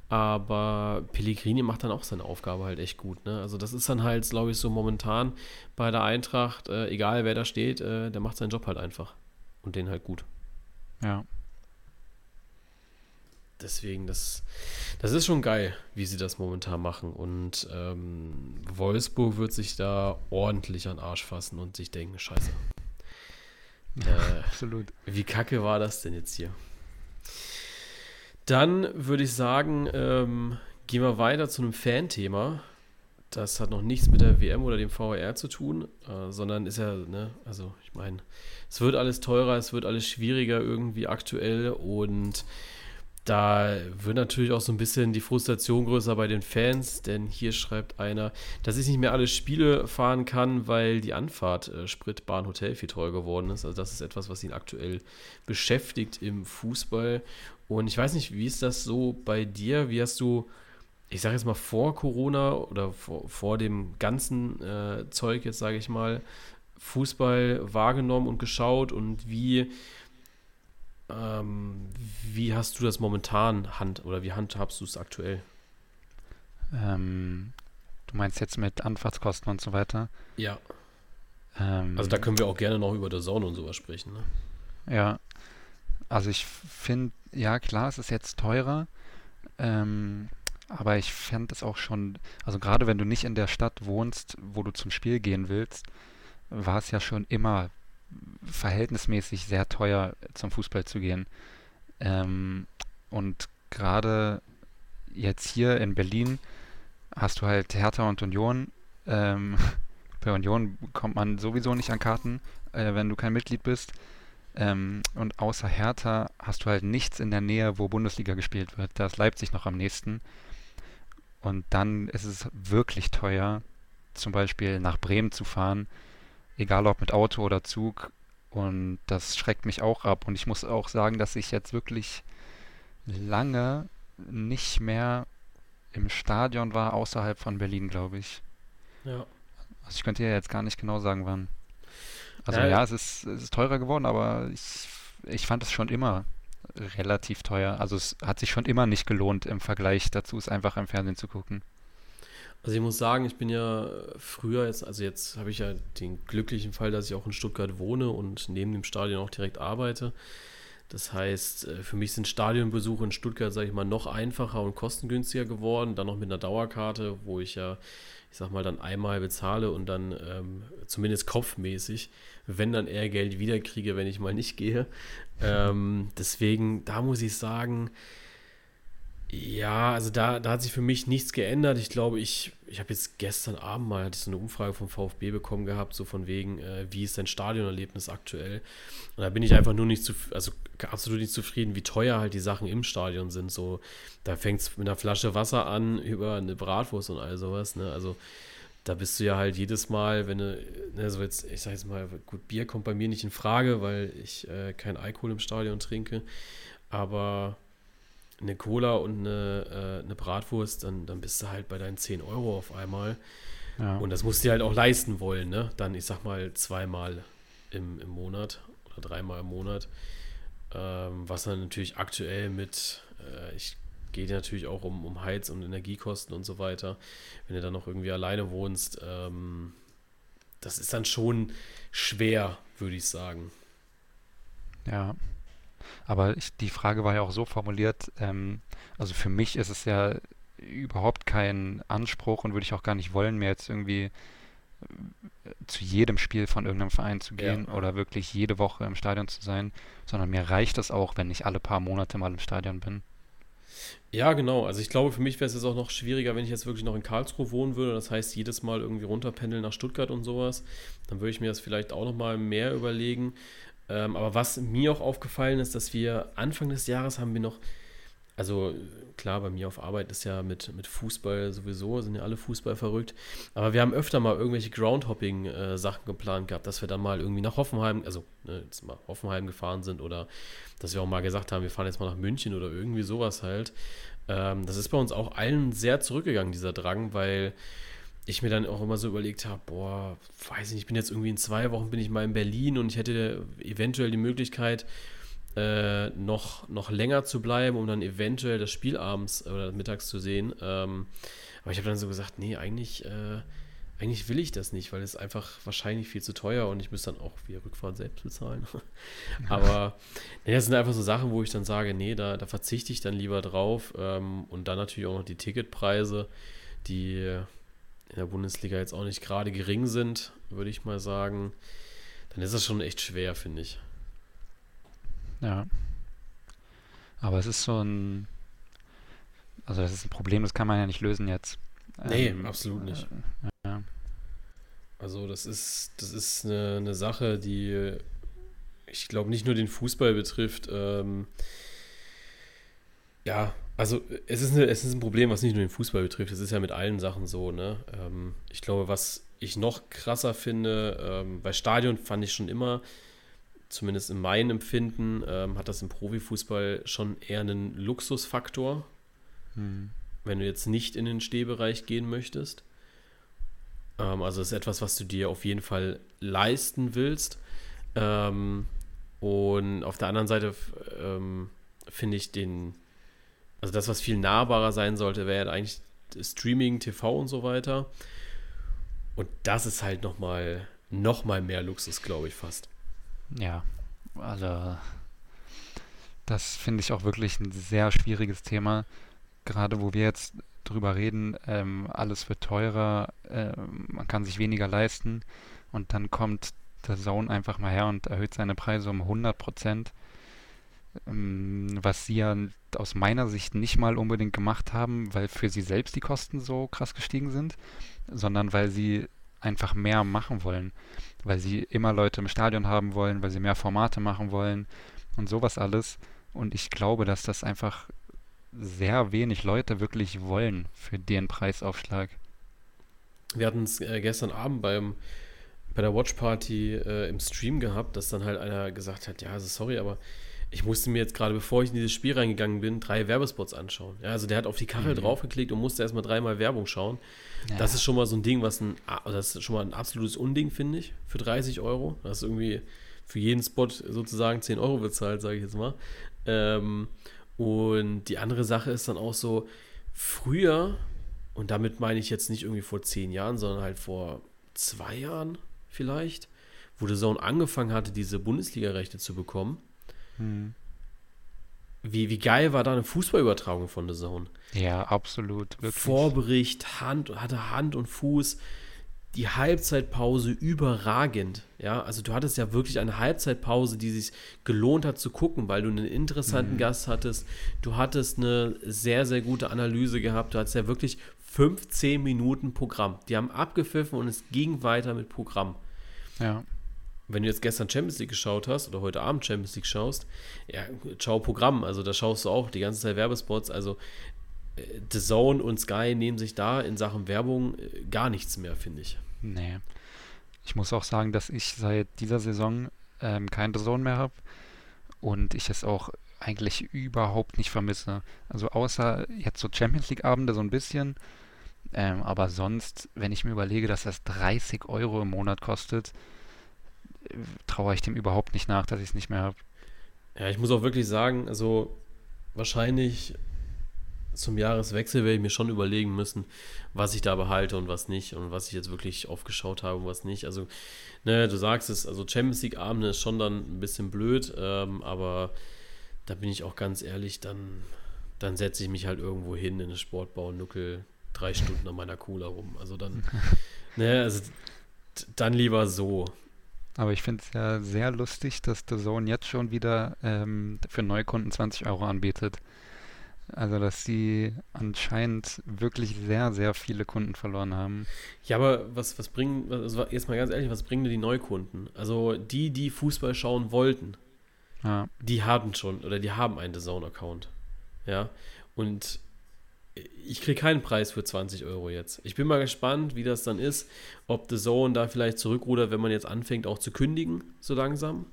Aber Pellegrini macht dann auch seine Aufgabe halt echt gut. Ne? Also das ist dann halt, glaube ich, so momentan bei der Eintracht, äh, egal wer da steht, äh, der macht seinen Job halt einfach. Und den halt gut. Ja, deswegen, das, das ist schon geil, wie sie das momentan machen. Und ähm, Wolfsburg wird sich da ordentlich an den Arsch fassen und sich denken, scheiße. [LAUGHS] Äh, absolut. Wie kacke war das denn jetzt hier? Dann würde ich sagen, ähm, gehen wir weiter zu einem Fan-Thema. Das hat noch nichts mit der WM oder dem VR zu tun, äh, sondern ist ja, ne, also ich meine, es wird alles teurer, es wird alles schwieriger irgendwie aktuell und da wird natürlich auch so ein bisschen die Frustration größer bei den Fans, denn hier schreibt einer, dass ich nicht mehr alle Spiele fahren kann, weil die Anfahrt äh, Sprit, Bahn, Hotel viel teurer geworden ist. Also das ist etwas, was ihn aktuell beschäftigt im Fußball. Und ich weiß nicht, wie ist das so bei dir? Wie hast du, ich sage jetzt mal vor Corona oder vor, vor dem ganzen äh, Zeug jetzt, sage ich mal, Fußball wahrgenommen und geschaut und wie ähm, wie hast du das momentan hand oder wie handhabst du es aktuell? Ähm, du meinst jetzt mit Anfahrtskosten und so weiter? Ja. Ähm, also da können wir auch gerne noch über der Zone und sowas sprechen. Ne? Ja. Also ich finde, ja klar, es ist jetzt teurer. Ähm, aber ich fände es auch schon, also gerade wenn du nicht in der Stadt wohnst, wo du zum Spiel gehen willst, war es ja schon immer verhältnismäßig sehr teuer zum Fußball zu gehen. Ähm, und gerade jetzt hier in Berlin hast du halt Hertha und Union. Ähm, [LAUGHS] bei Union kommt man sowieso nicht an Karten, äh, wenn du kein Mitglied bist. Ähm, und außer Hertha hast du halt nichts in der Nähe, wo Bundesliga gespielt wird. Da ist Leipzig noch am nächsten. Und dann ist es wirklich teuer, zum Beispiel nach Bremen zu fahren egal ob mit Auto oder Zug. Und das schreckt mich auch ab. Und ich muss auch sagen, dass ich jetzt wirklich lange nicht mehr im Stadion war, außerhalb von Berlin, glaube ich. Ja. Also ich könnte ja jetzt gar nicht genau sagen, wann. Also ja, ja es, ist, es ist teurer geworden, aber ich, ich fand es schon immer relativ teuer. Also es hat sich schon immer nicht gelohnt im Vergleich dazu, es einfach im Fernsehen zu gucken. Also ich muss sagen, ich bin ja früher jetzt, also jetzt habe ich ja den glücklichen Fall, dass ich auch in Stuttgart wohne und neben dem Stadion auch direkt arbeite. Das heißt, äh, für mich sind Stadionbesuche in Stuttgart, sage ich mal, noch einfacher und kostengünstiger geworden. Dann noch mit einer Dauerkarte, wo ich ja, ich sag mal, dann einmal bezahle und dann ähm, zumindest kopfmäßig, wenn dann eher Geld wiederkriege, wenn ich mal nicht gehe. [LAUGHS] Ähm, deswegen, da muss ich sagen, ja, also da, da hat sich für mich nichts geändert. Ich glaube, ich, ich habe jetzt gestern Abend mal hatte ich so eine Umfrage vom VfB bekommen gehabt, so von wegen, äh, wie ist dein Stadionerlebnis aktuell? Und da bin ich einfach nur nicht zu, also absolut nicht zufrieden, wie teuer halt die Sachen im Stadion sind. So, da fängt es mit einer Flasche Wasser an [LAUGHS] über eine Bratwurst und all sowas. Ne? Also da bist du ja halt jedes Mal, wenn du, ne, so jetzt, ich sag jetzt mal, gut, Bier kommt bei mir nicht in Frage, weil ich äh, kein Alkohol im Stadion trinke. Aber eine Cola und eine, äh, eine Bratwurst, dann, dann bist du halt bei deinen 10 Euro auf einmal. Ja. Und das musst du dir halt auch leisten wollen, ne? Dann, ich sag mal, zweimal im, im Monat oder dreimal im Monat. Ähm, was dann natürlich aktuell mit, äh, ich geht natürlich auch um, um Heiz- und Energiekosten und so weiter. Wenn du dann noch irgendwie alleine wohnst, ähm, das ist dann schon schwer, würde ich sagen. Ja, aber ich, die Frage war ja auch so formuliert, ähm, also für mich ist es ja überhaupt kein Anspruch und würde ich auch gar nicht wollen, mir jetzt irgendwie äh, zu jedem Spiel von irgendeinem Verein zu gehen ja. oder wirklich jede Woche im Stadion zu sein, sondern mir reicht es auch, wenn ich alle paar Monate mal im Stadion bin. Ja, genau. Also ich glaube, für mich wäre es jetzt auch noch schwieriger, wenn ich jetzt wirklich noch in Karlsruhe wohnen würde. Das heißt, jedes Mal irgendwie runterpendeln nach Stuttgart und sowas. Dann würde ich mir das vielleicht auch noch mal mehr überlegen. Ähm, aber was mir auch aufgefallen ist, dass wir Anfang des Jahres haben wir noch also klar, bei mir auf Arbeit ist ja mit, mit Fußball sowieso, sind ja alle Fußball verrückt. Aber wir haben öfter mal irgendwelche Groundhopping-Sachen geplant gehabt, dass wir dann mal irgendwie nach Hoffenheim, also ne, jetzt mal Hoffenheim gefahren sind oder dass wir auch mal gesagt haben, wir fahren jetzt mal nach München oder irgendwie sowas halt. Ähm, das ist bei uns auch allen sehr zurückgegangen, dieser Drang, weil ich mir dann auch immer so überlegt habe, boah, weiß ich nicht, ich bin jetzt irgendwie in zwei Wochen bin ich mal in Berlin und ich hätte eventuell die Möglichkeit, äh, noch, noch länger zu bleiben, um dann eventuell das Spiel abends oder mittags zu sehen. Ähm, aber ich habe dann so gesagt, nee, eigentlich, äh, eigentlich will ich das nicht, weil es einfach wahrscheinlich viel zu teuer und ich müsste dann auch wieder Rückfahrt selbst bezahlen. [LAUGHS] aber nee, das sind einfach so Sachen, wo ich dann sage, nee, da, da verzichte ich dann lieber drauf. Ähm, und dann natürlich auch noch die Ticketpreise, die in der Bundesliga jetzt auch nicht gerade gering sind, würde ich mal sagen. Dann ist das schon echt schwer, finde ich. Ja. Aber es ist so ein, also das ist ein Problem, das kann man ja nicht lösen jetzt. Nee, ähm, absolut nicht. Äh, ja. Also das ist, das ist eine, eine Sache, die ich glaube nicht nur den Fußball betrifft. Ähm, ja, also es ist, eine, es ist ein Problem, was nicht nur den Fußball betrifft. Es ist ja mit allen Sachen so. Ne? Ähm, ich glaube, was ich noch krasser finde, ähm, bei Stadion fand ich schon immer, zumindest in meinem Empfinden, ähm, hat das im Profifußball schon eher einen Luxusfaktor, hm. wenn du jetzt nicht in den Stehbereich gehen möchtest. Ähm, also das ist etwas, was du dir auf jeden Fall leisten willst. Ähm, und auf der anderen Seite ähm, finde ich den, also das, was viel nahbarer sein sollte, wäre ja eigentlich Streaming, TV und so weiter. Und das ist halt nochmal noch mal mehr Luxus, glaube ich, fast. Ja, also das finde ich auch wirklich ein sehr schwieriges Thema. Gerade wo wir jetzt drüber reden, ähm, alles wird teurer, äh, man kann sich weniger leisten und dann kommt der Zone einfach mal her und erhöht seine Preise um 100 Prozent. Ähm, was sie ja aus meiner Sicht nicht mal unbedingt gemacht haben, weil für sie selbst die Kosten so krass gestiegen sind, sondern weil sie einfach mehr machen wollen weil sie immer Leute im Stadion haben wollen, weil sie mehr Formate machen wollen und sowas alles. Und ich glaube, dass das einfach sehr wenig Leute wirklich wollen für den Preisaufschlag. Wir hatten es äh, gestern Abend beim, bei der Watchparty äh, im Stream gehabt, dass dann halt einer gesagt hat, ja, also sorry, aber ich musste mir jetzt gerade, bevor ich in dieses Spiel reingegangen bin, drei Werbespots anschauen. Ja, also der hat auf die Kachel mhm. draufgeklickt und musste erstmal dreimal Werbung schauen. Ja. Das ist schon mal so ein Ding, was ein, das ist schon mal ein absolutes Unding, finde ich, für 30 Euro. Das ist irgendwie für jeden Spot sozusagen 10 Euro bezahlt, sage ich jetzt mal. Ähm, und die andere Sache ist dann auch so, früher, und damit meine ich jetzt nicht irgendwie vor zehn Jahren, sondern halt vor zwei Jahren vielleicht, wo der Zone angefangen hatte, diese Bundesliga-Rechte zu bekommen hm. Wie, wie geil war da eine Fußballübertragung von The Zone? Ja, absolut. Wirklich. Vorbericht, Hand, hatte Hand und Fuß. Die Halbzeitpause überragend. Ja, also du hattest ja wirklich eine Halbzeitpause, die sich gelohnt hat zu gucken, weil du einen interessanten mhm. Gast hattest. Du hattest eine sehr, sehr gute Analyse gehabt. Du hattest ja wirklich 15 Minuten Programm. Die haben abgepfiffen und es ging weiter mit Programm. Ja wenn du jetzt gestern Champions League geschaut hast oder heute Abend Champions League schaust, ja, schau Programm, also da schaust du auch die ganze Zeit Werbespots, also äh, The Zone und Sky nehmen sich da in Sachen Werbung äh, gar nichts mehr, finde ich. Nee. Ich muss auch sagen, dass ich seit dieser Saison ähm, kein The Zone mehr habe und ich es auch eigentlich überhaupt nicht vermisse. Also außer jetzt so Champions League Abende so ein bisschen, ähm, aber sonst, wenn ich mir überlege, dass das 30 Euro im Monat kostet, traue ich dem überhaupt nicht nach, dass ich es nicht mehr habe. Ja, ich muss auch wirklich sagen, also wahrscheinlich zum Jahreswechsel werde ich mir schon überlegen müssen, was ich da behalte und was nicht und was ich jetzt wirklich aufgeschaut habe und was nicht. Also, ne, du sagst es, also Champions League Abende ist schon dann ein bisschen blöd, ähm, aber da bin ich auch ganz ehrlich, dann, dann setze ich mich halt irgendwo hin in den Sportbau und nuckel drei Stunden an meiner Cola rum. Also dann, [LAUGHS] ne, also dann lieber so. Aber ich finde es ja sehr lustig, dass The Zone jetzt schon wieder ähm, für Neukunden 20 Euro anbietet. Also, dass sie anscheinend wirklich sehr, sehr viele Kunden verloren haben. Ja, aber was, was bringen, also jetzt mal ganz ehrlich, was bringen denn die Neukunden? Also die, die Fußball schauen wollten, Ja, die hatten schon oder die haben einen DAZN-Account. Ja. Und ich kriege keinen Preis für 20 Euro jetzt. Ich bin mal gespannt, wie das dann ist, ob The Zone da vielleicht zurückrudert, wenn man jetzt anfängt auch zu kündigen, so langsam.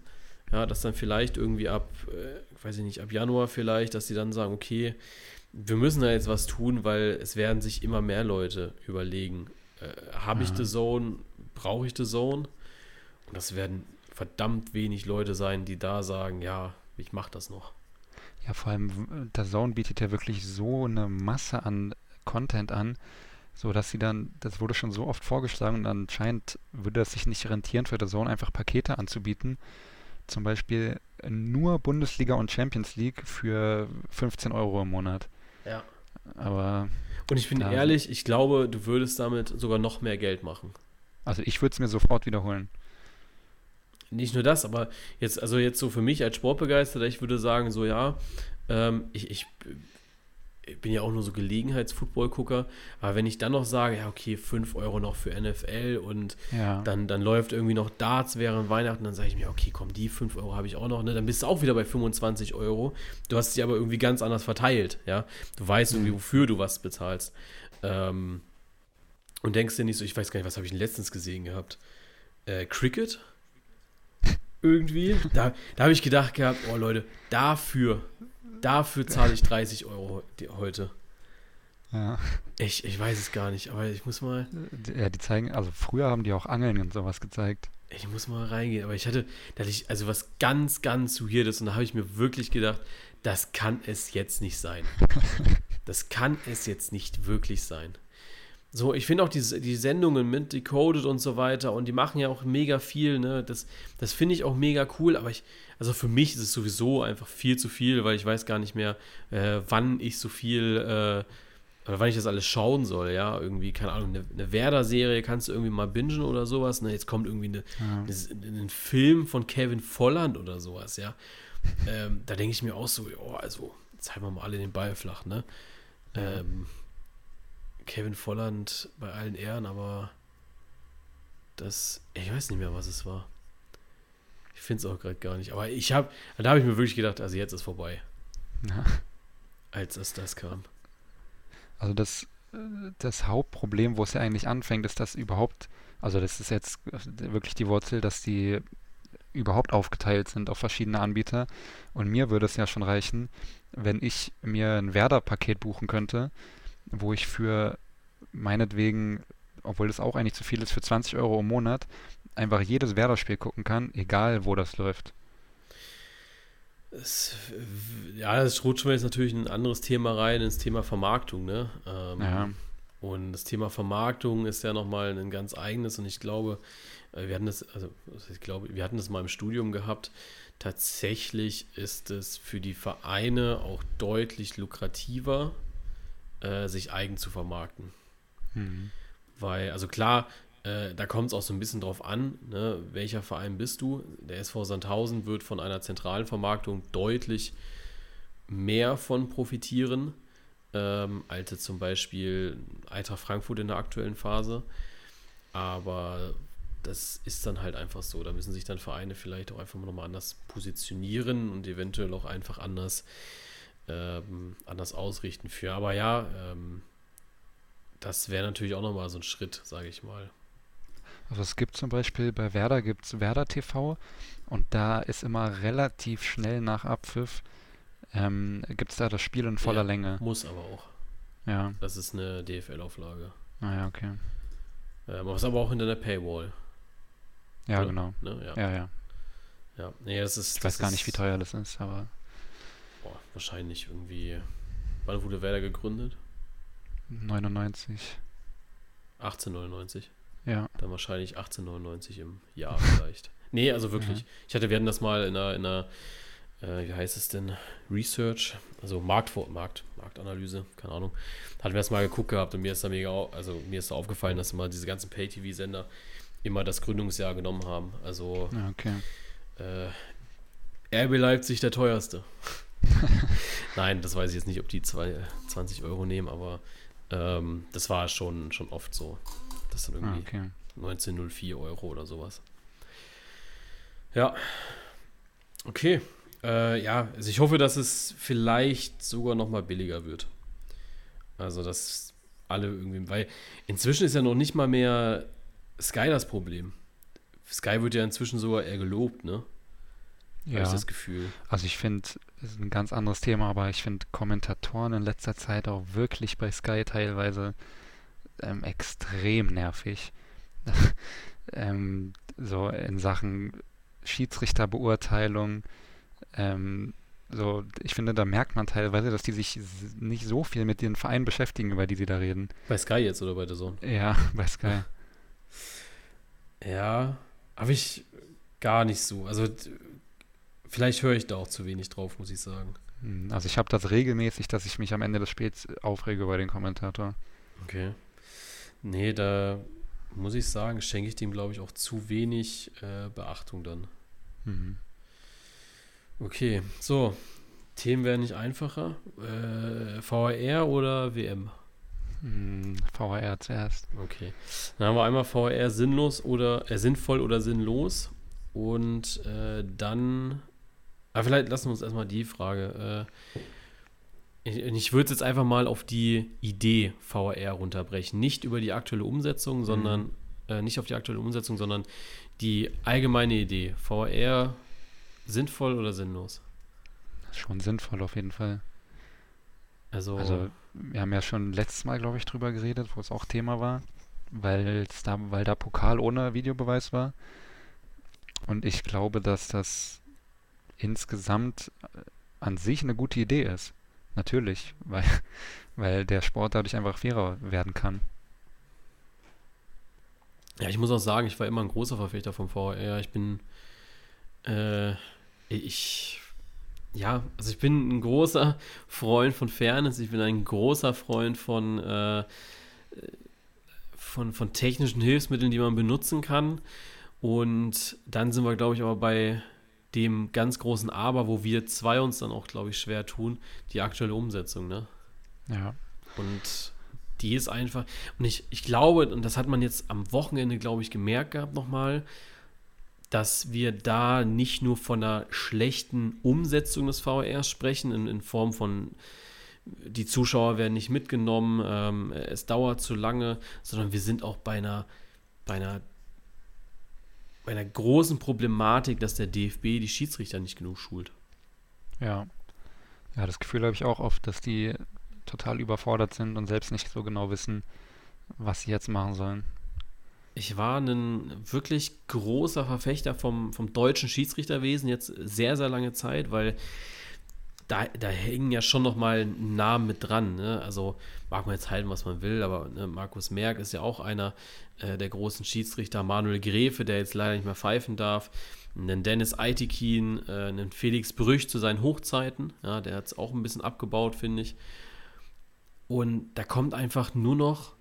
Ja, dass dann vielleicht irgendwie ab, äh, weiß ich nicht, ab Januar vielleicht, dass die dann sagen, okay, wir müssen da jetzt was tun, weil es werden sich immer mehr Leute überlegen, äh, habe ich. The Zone, brauche ich The Zone? Und das werden verdammt wenig Leute sein, die da sagen, ja, ich mache das noch. Ja, vor allem, der Zone bietet ja wirklich so eine Masse an Content an, so dass sie dann, das wurde schon so oft vorgeschlagen und anscheinend würde es sich nicht rentieren, für der Zone einfach Pakete anzubieten. Zum Beispiel nur Bundesliga und Champions League für 15 Euro im Monat. Ja. Aber, Und ich bin ehrlich, ich glaube, du würdest damit sogar noch mehr Geld machen. also ich würde es mir sofort wiederholen. Nicht nur das, aber jetzt, also jetzt so für mich als Sportbegeisterter, ich würde sagen, so ja, ähm, ich, ich bin ja auch nur so Gelegenheits-Football-Gucker, aber wenn ich dann noch sage, ja, okay, 5 Euro noch für NFL und Ja. dann, dann läuft irgendwie noch Darts während Weihnachten, dann sage ich mir, okay, komm, die 5 Euro habe ich auch noch, ne? Dann bist du auch wieder bei 25 Euro. Du hast sie aber irgendwie ganz anders verteilt, ja. Du weißt irgendwie, wofür du was bezahlst. Ähm, und denkst dir nicht so, ich weiß gar nicht, was habe ich denn letztens gesehen gehabt? Äh, Cricket? Irgendwie. Da, da habe ich gedacht gehabt, oh Leute, dafür, dafür zahle ich 30 Euro heute. ja. Ich, ich weiß es gar nicht, aber ich muss mal. Ja, die zeigen, also früher haben die auch Angeln und sowas gezeigt. Ich muss mal reingehen, aber ich hatte, da hatte ich also was ganz, ganz Weirdes und da habe ich mir wirklich gedacht, das kann es jetzt nicht sein. [LAUGHS] Das kann es jetzt nicht wirklich sein. So, ich finde auch die, die Sendungen mit Decoded und so weiter und die machen ja auch mega viel, ne? Das, das finde ich auch mega cool, aber ich, also für mich ist es sowieso einfach viel zu viel, weil ich weiß gar nicht mehr, äh, wann ich so viel, äh, oder wann ich das alles schauen soll, ja, irgendwie, keine Ahnung, eine, eine Werder-Serie kannst du irgendwie mal bingen oder sowas, ne, jetzt kommt irgendwie eine, Ja. eine, ein Film von Kevin Volland oder sowas, ja, ähm, da denke ich mir auch so, oh, also, jetzt halten wir mal alle den Ball flach, ne, ähm, Kevin Volland bei allen Ehren, aber das, ich weiß nicht mehr, was es war. Ich finde es auch gerade gar nicht, aber ich habe, da habe ich mir wirklich gedacht, also jetzt ist vorbei, Ja. als es das kam. Also das, das Hauptproblem, wo es ja eigentlich anfängt, ist, dass überhaupt, also das ist jetzt wirklich die Wurzel, dass die überhaupt aufgeteilt sind auf verschiedene Anbieter. Und mir würde es ja schon reichen, wenn ich mir ein Werder-Paket buchen könnte, wo ich für meinetwegen, obwohl das auch eigentlich zu viel ist, für 20 Euro im Monat einfach jedes Werder-Spiel gucken kann, egal wo das läuft. Es, ja, das rutscht mir jetzt natürlich in ein anderes Thema rein, ins Thema Vermarktung, ne? Ähm, Ja. Und das Thema Vermarktung ist ja nochmal ein ganz eigenes und ich glaube, äh, wir hatten das, also ich glaube, wir hatten das mal im Studium gehabt. Tatsächlich ist es für die Vereine auch deutlich lukrativer, äh, sich eigen zu vermarkten. Mhm. Weil, also klar, äh, da kommt es auch so ein bisschen drauf an, ne, welcher Verein bist du. Der SV Sandhausen wird von einer zentralen Vermarktung deutlich mehr von profitieren, ähm, als jetzt zum Beispiel Eintracht Frankfurt in der aktuellen Phase. Aber das ist dann halt einfach so. Da müssen sich dann Vereine vielleicht auch einfach nochmal anders positionieren und eventuell auch einfach anders, ähm, anders ausrichten für. Aber ja, ähm, das wäre natürlich auch nochmal so ein Schritt, sage ich mal. Also es gibt zum Beispiel bei Werder gibt es Werder TV und da ist immer relativ schnell nach Abpfiff ähm, gibt es da das Spiel in voller Ja. Länge. Muss aber auch. Ja, Das ist eine DFL-Auflage. naja, okay. Ähm, was aber auch hinter der Paywall. Ja, oder? genau. Ne? Ja. Ja, ja. ja. Nee, das ist, Ich das weiß gar nicht, wie teuer das ist, aber wahrscheinlich irgendwie. Wann wurde Werder gegründet? 99. 1899. Ja, Dann wahrscheinlich 1899 im Jahr [LAUGHS] vielleicht. nee, also wirklich. Ja. Ich hatte, wir hatten das mal in einer, in einer äh, wie heißt es denn? Research, also Marktfor Markt, Marktanalyse, keine Ahnung. Hatten wir das mal geguckt gehabt und mir ist da mega, also mir ist da aufgefallen, dass immer diese ganzen Pay-TV-Sender immer das Gründungsjahr genommen haben. Also okay. äh, RB Leipzig der teuerste. [LAUGHS] Nein, das weiß ich jetzt nicht, ob die zwei, 20 Euro nehmen, aber ähm, das war schon, schon oft so. Das dann irgendwie ah, okay. 1904 Euro oder sowas. Ja. Okay. Äh, ja, also ich hoffe, dass es vielleicht sogar noch mal billiger wird. Also, dass alle irgendwie, weil inzwischen ist ja noch nicht mal mehr Sky das Problem. Sky wird ja inzwischen sogar eher gelobt, ne? Ja. ich das Gefühl. Also ich finde, das ist ein ganz anderes Thema, aber ich finde Kommentatoren in letzter Zeit auch wirklich bei Sky teilweise ähm, extrem nervig. [LAUGHS] ähm, so in Sachen Schiedsrichterbeurteilung. Ähm, so, ich finde, da merkt man teilweise, dass die sich nicht so viel mit den Vereinen beschäftigen, über die sie da reden. Bei Sky jetzt oder bei der Sohn? Ja, [LAUGHS] bei Sky. Ja, habe ich gar nicht so. Also vielleicht höre ich da auch zu wenig drauf, muss ich sagen. Hm, also ich habe das regelmäßig, dass ich mich am Ende des Spiels aufrege bei den Kommentator. Okay. Nee, da muss ich sagen, schenke ich dem, glaube ich, auch zu wenig äh, Beachtung dann. Mhm. Okay, so. Themen werden nicht einfacher. Äh, VAR oder WM? Hm, VAR zuerst. Okay. Dann haben wir einmal VAR sinnlos oder äh, sinnvoll oder sinnlos. Und äh, dann. Aber vielleicht lassen wir uns erstmal die Frage. Äh, ich, ich würde jetzt einfach mal auf die Idee VAR runterbrechen. Nicht über die aktuelle Umsetzung, sondern mhm. Äh, nicht auf die aktuelle Umsetzung, sondern die allgemeine Idee. VAR sinnvoll oder sinnlos? Schon sinnvoll auf jeden Fall. Also, also wir haben ja schon letztes Mal, glaube ich, drüber geredet, wo es auch Thema war, weil da, weil da Pokal ohne Videobeweis war. Und ich glaube, dass das insgesamt äh, an sich eine gute Idee ist. Natürlich, [LAUGHS] weil, weil der Sport dadurch einfach fairer werden kann. Ja, ich muss auch sagen, ich war immer ein großer Verfechter vom VR. Ich bin, äh, ich ja, also ich bin ein großer Freund von Fairness, ich bin ein großer Freund von, äh, von, von technischen Hilfsmitteln, die man benutzen kann. Und dann sind wir, glaube ich, aber bei dem ganz großen Aber, wo wir zwei uns dann auch, glaube ich, schwer tun, die aktuelle Umsetzung, ne? Ja. Und die ist einfach, und ich, ich glaube, und das hat man jetzt am Wochenende, glaube ich, gemerkt gehabt nochmal, dass wir da nicht nur von einer schlechten Umsetzung des VRs sprechen, in, in Form von die Zuschauer werden nicht mitgenommen, ähm, es dauert zu lange, sondern wir sind auch bei einer, bei einer, bei einer großen Problematik, dass der DFB die Schiedsrichter nicht genug schult. Ja. Ja, das Gefühl habe ich auch oft, dass die total überfordert sind und selbst nicht so genau wissen, was sie jetzt machen sollen ich war ein wirklich großer Verfechter vom, vom deutschen Schiedsrichterwesen jetzt sehr, sehr lange Zeit, weil da, da hängen ja schon nochmal Namen mit dran. Ne? Also mag man jetzt halten, was man will, aber ne, Markus Merck ist ja auch einer äh, der großen Schiedsrichter. Manuel Gräfe, der jetzt leider nicht mehr pfeifen darf. Einen Dennis Eitikin, äh, einen Felix Brüch zu seinen Hochzeiten. Ja, der hat es auch ein bisschen abgebaut, finde ich. Und da kommt einfach nur noch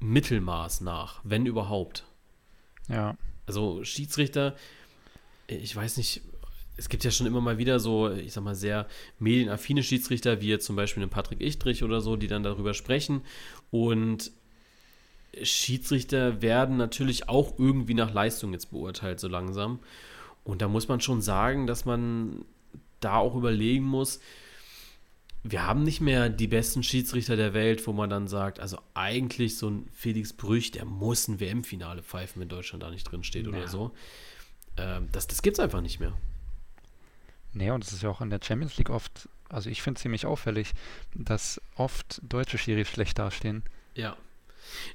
Mittelmaß nach, wenn überhaupt. Ja. Also Schiedsrichter, ich weiß nicht, es gibt ja schon immer mal wieder so, ich sag mal, sehr medienaffine Schiedsrichter, wie jetzt zum Beispiel den Patrick Ichtrich oder so, die dann darüber sprechen. Und Schiedsrichter werden natürlich auch irgendwie nach Leistung jetzt beurteilt, so langsam. Und da muss man schon sagen, dass man da auch überlegen muss, wir haben nicht mehr die besten Schiedsrichter der Welt, wo man dann sagt, also eigentlich so ein Felix Brüch, der muss ein WM-Finale pfeifen, wenn Deutschland da nicht drin steht ja. oder so. Ähm, das das gibt es einfach nicht mehr. Nee, und es ist ja auch in der Champions League oft, also ich finde es ziemlich auffällig, dass oft deutsche Schiris schlecht dastehen. Ja.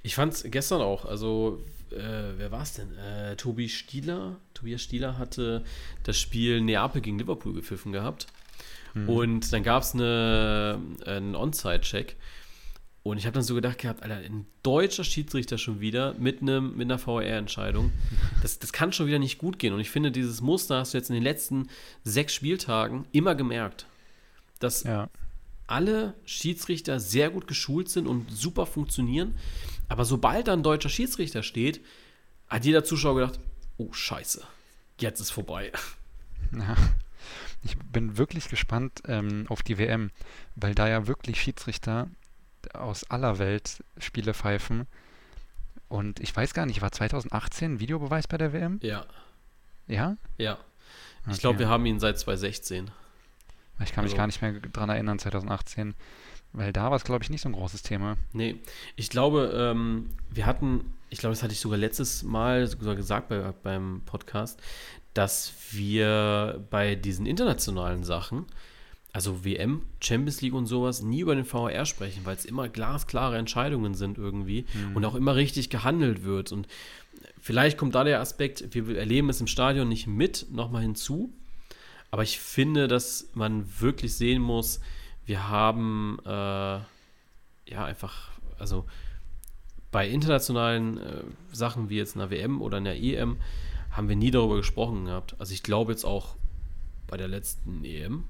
Ich fand es gestern auch, also äh, wer war es denn? Äh, Tobi Stieler. Tobias Stieler hatte das Spiel Neapel gegen Liverpool gepfiffen gehabt. Mhm. Und dann gab es eine, einen On-Site-Check. Und ich habe dann so gedacht gehabt, Alter, ein deutscher Schiedsrichter schon wieder mit, einem, mit einer VR-Entscheidung. [LAUGHS] Das, das kann schon wieder nicht gut gehen. Und ich finde, dieses Muster hast du jetzt in den letzten sechs Spieltagen immer gemerkt. Dass ja. alle Schiedsrichter sehr gut geschult sind und super funktionieren. Aber sobald da ein deutscher Schiedsrichter steht, hat jeder Zuschauer gedacht, oh scheiße, jetzt ist vorbei. [LAUGHS] Ja. Ich bin wirklich gespannt ähm, auf die WM, weil da ja wirklich Schiedsrichter aus aller Welt Spiele pfeifen. Und ich weiß gar nicht, war 2018 Videobeweis bei der WM? Ja. Ja? Ja. Ich okay. glaube, wir haben ihn seit 2016. Ich kann mich also, gar nicht mehr dran erinnern, 2018. Weil da war es, glaube ich, nicht so ein großes Thema. Nee, ich glaube, ähm, wir hatten, ich glaube, das hatte ich sogar letztes Mal sogar gesagt bei, beim Podcast, dass wir bei diesen internationalen Sachen, also WM, Champions League und sowas, nie über den VAR sprechen, weil es immer glasklare Entscheidungen sind irgendwie mhm. und auch immer richtig gehandelt wird. Und vielleicht kommt da der Aspekt, wir erleben es im Stadion nicht mit, nochmal hinzu. Aber ich finde, dass man wirklich sehen muss, wir haben äh, ja einfach, also bei internationalen äh, Sachen wie jetzt einer WM oder einer EM haben wir nie darüber gesprochen gehabt. Also ich glaube jetzt auch bei der letzten EM,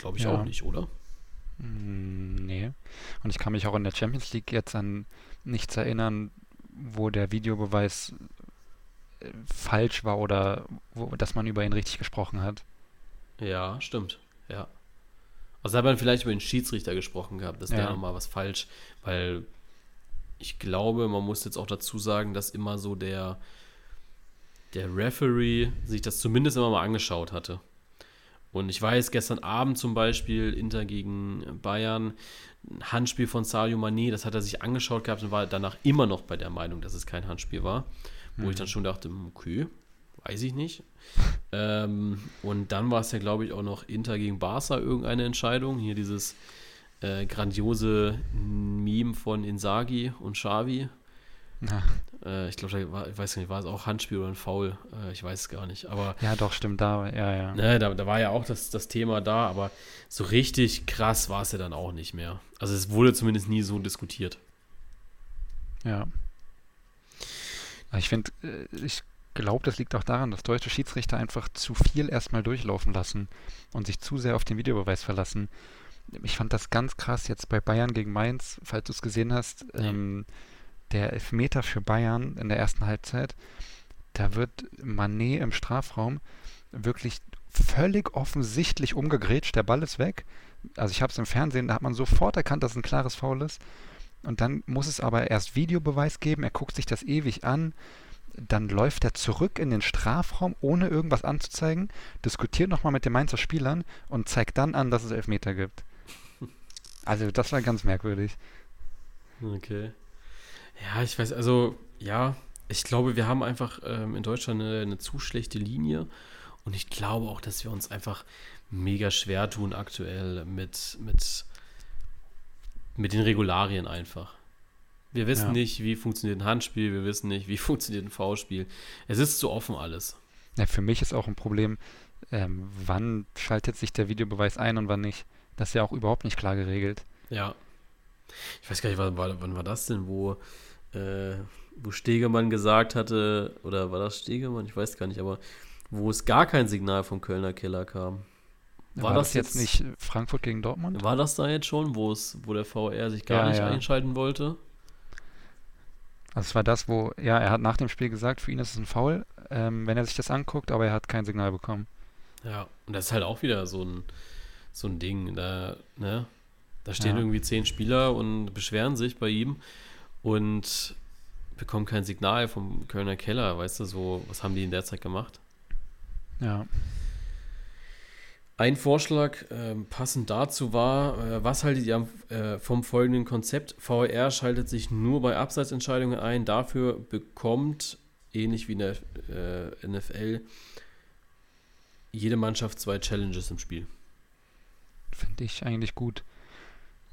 glaube ich ja. auch nicht, oder? Mm, nee. Und ich kann mich auch in der Champions League jetzt an nichts erinnern, wo der Videobeweis äh, falsch war oder wo, dass man über ihn richtig gesprochen hat. Ja, stimmt. Ja. Also hat man vielleicht über den Schiedsrichter gesprochen gehabt, dass ja. der nochmal was falsch, weil ich glaube, man muss jetzt auch dazu sagen, dass immer so der, der Referee sich das zumindest immer mal angeschaut hatte. Und ich weiß, gestern Abend zum Beispiel, Inter gegen Bayern, ein Handspiel von Sadio Mané, das hat er sich angeschaut gehabt und war danach immer noch bei der Meinung, dass es kein Handspiel war. Wo mhm. ich dann schon dachte, okay, weiß ich nicht. [LAUGHS] ähm, und dann war es ja, glaube ich, auch noch Inter gegen Barca irgendeine Entscheidung. Hier dieses äh, grandiose Meme von Insagi und Xavi. Äh, ich glaube, ich weiß nicht, war es auch Handspiel oder ein Foul? Äh, ich weiß es gar nicht. Aber ja, doch, stimmt, da, ja, ja. Ne, da, da war ja auch das, das Thema da, aber so richtig krass war es ja dann auch nicht mehr. Also es wurde zumindest nie so diskutiert. Ja. Ich finde, äh, ich glaube, das liegt auch daran, dass deutsche Schiedsrichter einfach zu viel erstmal durchlaufen lassen und sich zu sehr auf den Videobeweis verlassen. Ich fand das ganz krass jetzt bei Bayern gegen Mainz, falls du es gesehen hast. Ja. Ähm, der Elfmeter für Bayern in der ersten Halbzeit, da wird Manet im Strafraum wirklich völlig offensichtlich umgegrätscht. Der Ball ist weg. Also ich habe es im Fernsehen, da hat man sofort erkannt, dass es ein klares Foul ist. Und dann muss es aber erst Videobeweis geben. Er guckt sich das ewig an. Dann läuft er zurück in den Strafraum, ohne irgendwas anzuzeigen, diskutiert nochmal mit den Mainzer Spielern und zeigt dann an, dass es Elfmeter gibt. Also das war ganz merkwürdig. Okay. Ja, ich weiß, also ja, ich glaube, wir haben einfach ähm, in Deutschland eine, eine, zu schlechte Linie und ich glaube auch, dass wir uns einfach mega schwer tun aktuell mit, mit, mit den Regularien einfach. Wir wissen ja. nicht, wie funktioniert ein Handspiel, wir wissen nicht, wie [LAUGHS] funktioniert ein V-Spiel. Es ist zu offen alles. Ja, für mich ist auch ein Problem, ähm, wann schaltet sich der Videobeweis ein und wann nicht. Das ist ja auch überhaupt nicht klar geregelt. Ja. Ich weiß gar nicht, wann, wann war das denn, wo äh, wo Stegemann gesagt hatte, oder war das Stegemann? Ich weiß gar nicht, aber wo es gar kein Signal vom Kölner Keller kam. War, war das, jetzt, nicht Frankfurt gegen Dortmund? War das da jetzt schon, wo es, wo der VR sich gar ja, nicht ja. einschalten wollte? Also es war das, wo, ja, er hat nach dem Spiel gesagt, für ihn ist es ein Foul, ähm, wenn er sich das anguckt, aber er hat kein Signal bekommen. Ja, und das ist halt auch wieder so ein, so ein Ding. Da, ne? da stehen ja. irgendwie zehn Spieler und beschweren sich bei ihm und bekommen kein Signal vom Kölner Keller, weißt du, so, was haben die in der Zeit gemacht? Ja. Ein Vorschlag äh, passend dazu war, äh, was haltet ihr äh, vom folgenden Konzept? VR schaltet sich nur bei Abseitsentscheidungen ein, dafür bekommt, ähnlich wie in der äh, NFL, jede Mannschaft zwei Challenges im Spiel. Finde ich eigentlich gut.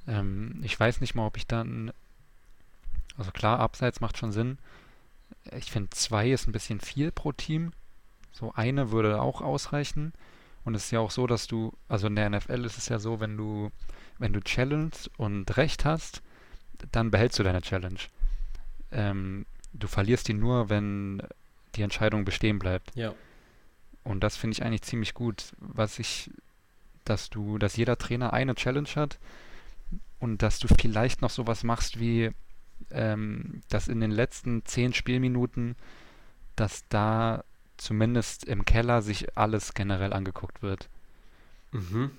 Ähm, ich weiß nicht mal, ob ich dann also klar, Abseits macht schon Sinn. Ich finde, zwei ist ein bisschen viel pro Team. So eine würde auch ausreichen. Und es ist ja auch so, dass du, also in der NFL ist es ja so, wenn du, wenn du challengest und Recht hast, dann behältst du deine Challenge. Ähm, du verlierst die nur, wenn die Entscheidung bestehen bleibt. Ja. Und das finde ich eigentlich ziemlich gut, was ich, dass du, dass jeder Trainer eine Challenge hat und dass du vielleicht noch sowas machst wie, ähm, dass in den letzten zehn Spielminuten, dass da zumindest im Keller sich alles generell angeguckt wird. Mhm.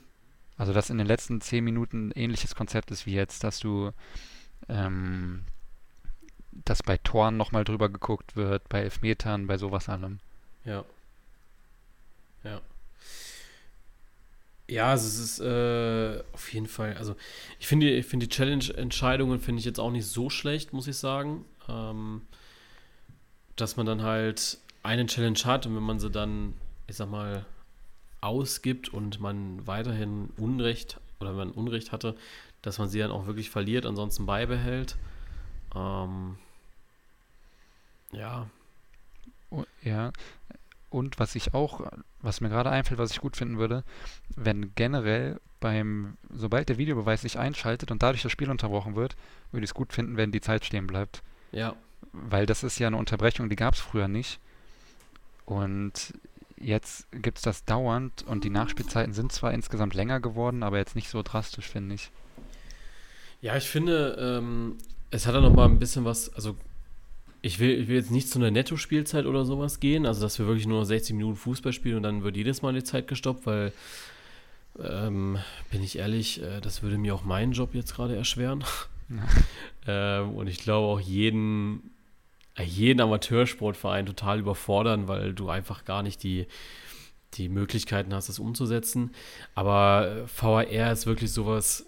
Also, dass in den letzten zehn Minuten ein ähnliches Konzept ist wie jetzt, dass du, ähm, dass bei Toren nochmal drüber geguckt wird, bei Elfmetern, bei sowas allem. Ja. Ja. Ja, also es ist äh, auf jeden Fall, also ich finde ich find die Challenge-Entscheidungen finde ich jetzt auch nicht so schlecht, muss ich sagen. Ähm, dass man dann halt eine Challenge hat und wenn man sie dann, ich sag mal, ausgibt und man weiterhin Unrecht oder man Unrecht hatte, dass man sie dann auch wirklich verliert, ansonsten beibehält. Ähm, ja. Oh, ja. Und was ich auch, was mir gerade einfällt, was ich gut finden würde, wenn generell beim, sobald der Videobeweis sich einschaltet und dadurch das Spiel unterbrochen wird, würde ich es gut finden, wenn die Zeit stehen bleibt. Ja. Weil das ist ja eine Unterbrechung, die gab es früher nicht. Und jetzt gibt es das dauernd und die Nachspielzeiten sind zwar insgesamt länger geworden, aber jetzt nicht so drastisch, finde ich. Ja, ich finde, ähm, es hat ja noch mal ein bisschen was, also ich will, ich will jetzt nicht zu einer Netto-Spielzeit oder sowas gehen, also dass wir wirklich nur noch 60 Minuten Fußball spielen und dann wird jedes Mal die Zeit gestoppt, weil, ähm, bin ich ehrlich, äh, das würde mir auch meinen Job jetzt gerade erschweren. Ja. [LAUGHS] ähm, und ich glaube auch jeden, äh, jeden Amateursportverein total überfordern, weil du einfach gar nicht die, die Möglichkeiten hast, das umzusetzen. Aber äh, VAR ist wirklich sowas,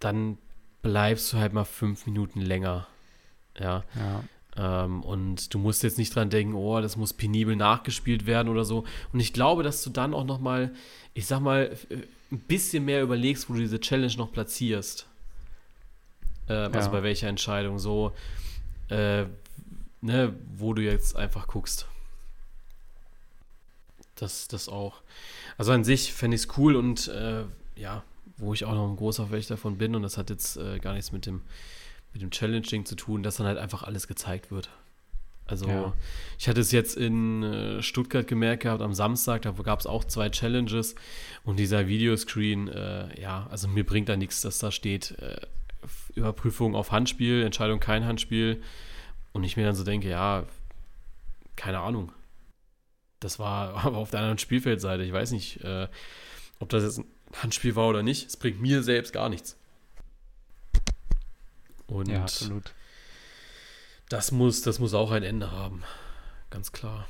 dann bleibst du halt mal fünf Minuten länger. Ja. ja. Ähm, und du musst jetzt nicht dran denken, oh, das muss penibel nachgespielt werden oder so. Und ich glaube, dass du dann auch noch mal, ich sag mal, ein bisschen mehr überlegst, wo du diese Challenge noch platzierst. Ähm, also ja. Also bei welcher Entscheidung so, äh, ne, wo du jetzt einfach guckst. Das, das auch. Also an sich fände ich es cool und äh, ja, wo ich auch noch ein großer Wächter davon bin und das hat jetzt äh, gar nichts mit dem mit dem Challenging zu tun, dass dann halt einfach alles gezeigt wird. Also ja. ich hatte es jetzt in äh, Stuttgart gemerkt gehabt am Samstag, da gab es auch zwei Challenges und dieser Videoscreen, äh, ja, also mir bringt da nichts, dass da steht äh, Überprüfung auf Handspiel, Entscheidung kein Handspiel und ich mir dann so denke, ja, keine Ahnung. Das war [LAUGHS] aber auf der anderen Spielfeldseite. Ich weiß nicht, äh, ob das jetzt ein Handspiel war oder nicht. Es bringt mir selbst gar nichts. Und ja, absolut. Das muss, das muss auch ein Ende haben. Ganz klar.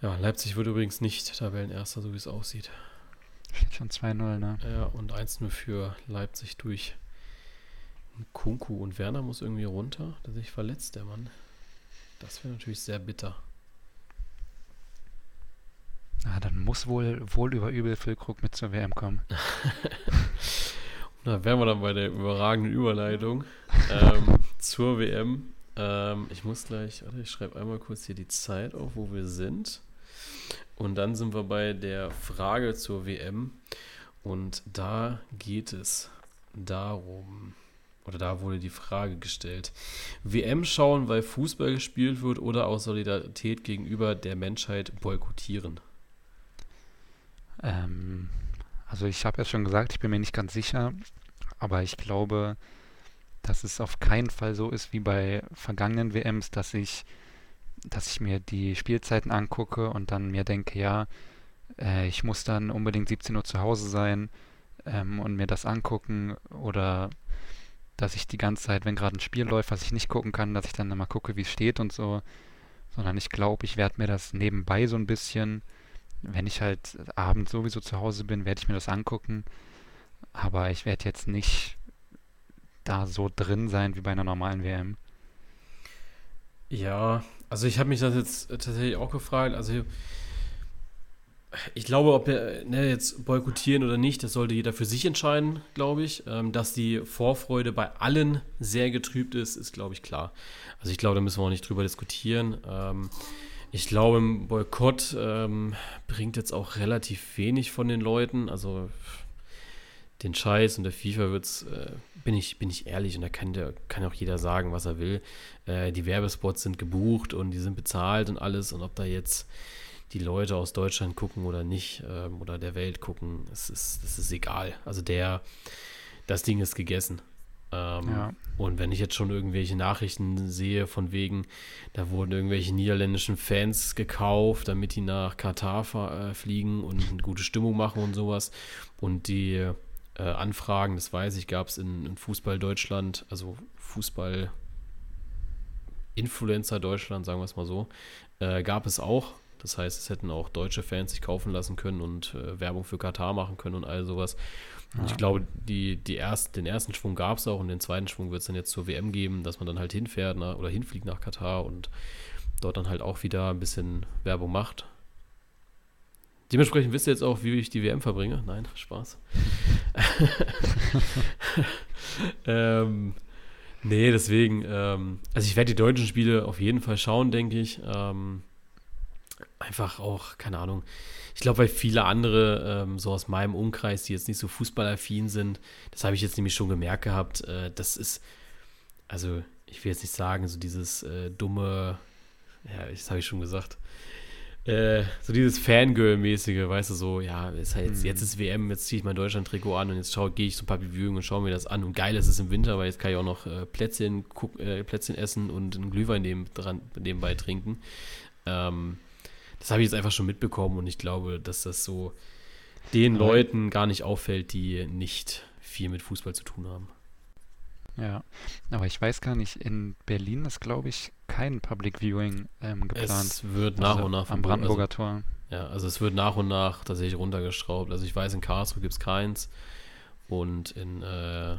Ja, Leipzig wird übrigens nicht Tabellenerster, so wie es aussieht. Steht schon 2-0, ne? Ja, und 1-0 für Leipzig durch Kunku. Und Werner muss irgendwie runter, der sich verletzt, der Mann. Das wäre natürlich sehr bitter. Ah, dann muss wohl wohl über übel Füllkrug mit zur WM kommen. [LAUGHS] Da wären wir dann bei der überragenden Überleitung ähm, [LAUGHS] zur WM. Ähm, ich muss gleich, warte, ich schreibe einmal kurz hier die Zeit auf, wo wir sind. Und dann sind wir bei der Frage zur WM. Und da geht es darum, oder da wurde die Frage gestellt: WM schauen, weil Fußball gespielt wird oder aus Solidarität gegenüber der Menschheit boykottieren? Ähm, also ich habe ja schon gesagt, ich bin mir nicht ganz sicher, aber ich glaube, dass es auf keinen Fall so ist wie bei vergangenen WMs, dass ich, dass ich mir die Spielzeiten angucke und dann mir denke, ja, äh, ich muss dann unbedingt 17 Uhr zu Hause sein ähm, und mir das angucken oder dass ich die ganze Zeit, wenn gerade ein Spiel läuft, was ich nicht gucken kann, dass ich dann mal gucke, wie es steht und so, sondern ich glaube, ich werde mir das nebenbei so ein bisschen wenn ich halt abends sowieso zu Hause bin, werde ich mir das angucken. Aber ich werde jetzt nicht da so drin sein wie bei einer normalen WM. Ja, also ich habe mich das jetzt tatsächlich auch gefragt. Also ich glaube, ob wir ne, jetzt boykottieren oder nicht, das sollte jeder für sich entscheiden, glaube ich. Ähm, dass die Vorfreude bei allen sehr getrübt ist, ist, glaube ich, klar. Also ich glaube, da müssen wir auch nicht drüber diskutieren. Ähm, ich glaube, ein Boykott ähm, bringt jetzt auch relativ wenig von den Leuten. Also den Scheiß und der FIFA wird's, äh, bin ich, bin ich ehrlich, und da kann, der, kann auch jeder sagen, was er will. Äh, die Werbespots sind gebucht und die sind bezahlt und alles. Und ob da jetzt die Leute aus Deutschland gucken oder nicht, ähm, oder der Welt gucken, das ist, das ist egal. Also der, das Ding ist gegessen. Ähm, ja. Und wenn ich jetzt schon irgendwelche Nachrichten sehe, von wegen, da wurden irgendwelche niederländischen Fans gekauft, damit die nach Katar äh, fliegen und eine gute Stimmung machen und sowas. Und die äh, Anfragen, das weiß ich, gab es in, in, Fußball Deutschland, also Fußball Influencer Deutschland, sagen wir es mal so, äh, gab es auch. Das heißt, es hätten auch deutsche Fans sich kaufen lassen können und äh, Werbung für Katar machen können und all sowas. Und ja. ich glaube, die, die erst, den ersten Schwung gab es auch und den zweiten Schwung wird es dann jetzt zur WM geben, dass man dann halt hinfährt na, oder hinfliegt nach Katar und dort dann halt auch wieder ein bisschen Werbung macht. Dementsprechend wisst ihr jetzt auch, wie ich die WM verbringe. Nein, Spaß. [LAUGHS] [LAUGHS] ähm, nee, deswegen, ähm, also ich werde die deutschen Spiele auf jeden Fall schauen, denke ich. Ähm, einfach auch, keine Ahnung. Ich glaube, weil viele andere, ähm, so aus meinem Umkreis, die jetzt nicht so fußballaffin sind, das habe ich jetzt nämlich schon gemerkt gehabt, äh, das ist, also ich will jetzt nicht sagen, so dieses äh, dumme, ja, das habe ich schon gesagt, äh, so dieses Fangirl-mäßige, weißt du, so, ja, ist halt jetzt, jetzt mhm. ist WM, jetzt ziehe ich mein Deutschland-Trikot an und jetzt gehe ich zum Public Viewing und schaue mir das an. Und geil ist es im Winter, weil jetzt kann ich auch noch äh, Plätzchen, äh, Plätzchen essen und einen Glühwein neben, dran, nebenbei trinken. Ähm, das habe ich jetzt einfach schon mitbekommen und ich glaube, dass das so den Aber Leuten gar nicht auffällt, die nicht viel mit Fußball zu tun haben. Ja, aber ich weiß gar nicht, in Berlin ist, glaube ich, kein Public Viewing ähm, geplant. Es wird nach also und nach am Brandenburger also, Tor. Ja, also es wird nach und nach tatsächlich runtergeschraubt. Also ich weiß, in Karlsruhe gibt es keins und in äh,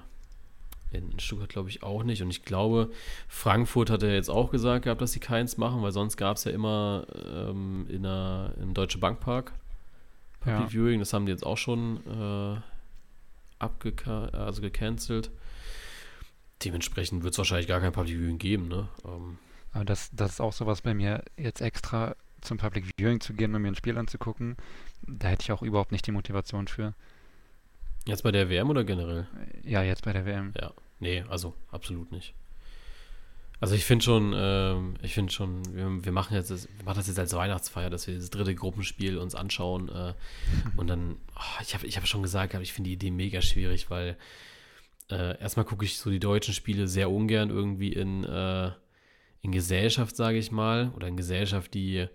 in Stuttgart glaube ich auch nicht. Und ich glaube, Frankfurt hat er jetzt auch gesagt gehabt, dass sie keins machen, weil sonst gab es ja immer ähm, in der, im Deutsche Bankpark Public ja. Viewing. Das haben die jetzt auch schon äh, abgeka also gecancelt. Dementsprechend wird es wahrscheinlich gar kein Public Viewing geben. Ne? Ähm, Aber das, das ist auch sowas bei mir, jetzt extra zum Public Viewing zu gehen und mir ein Spiel anzugucken. Da hätte ich auch überhaupt nicht die Motivation für. Jetzt bei der WM oder generell? Ja, jetzt bei der WM. Ja, nee, also absolut nicht. Also ich finde schon, ähm, ich finde schon, wir, wir, machen jetzt, das, wir machen das jetzt als Weihnachtsfeier, dass wir das dritte Gruppenspiel uns anschauen äh, [LAUGHS] und dann, oh, ich habe ich hab schon gesagt, ich finde die Idee mega schwierig, weil äh, erstmal gucke ich so die deutschen Spiele sehr ungern irgendwie in, äh, in Gesellschaft, sage ich mal, oder in Gesellschaft, die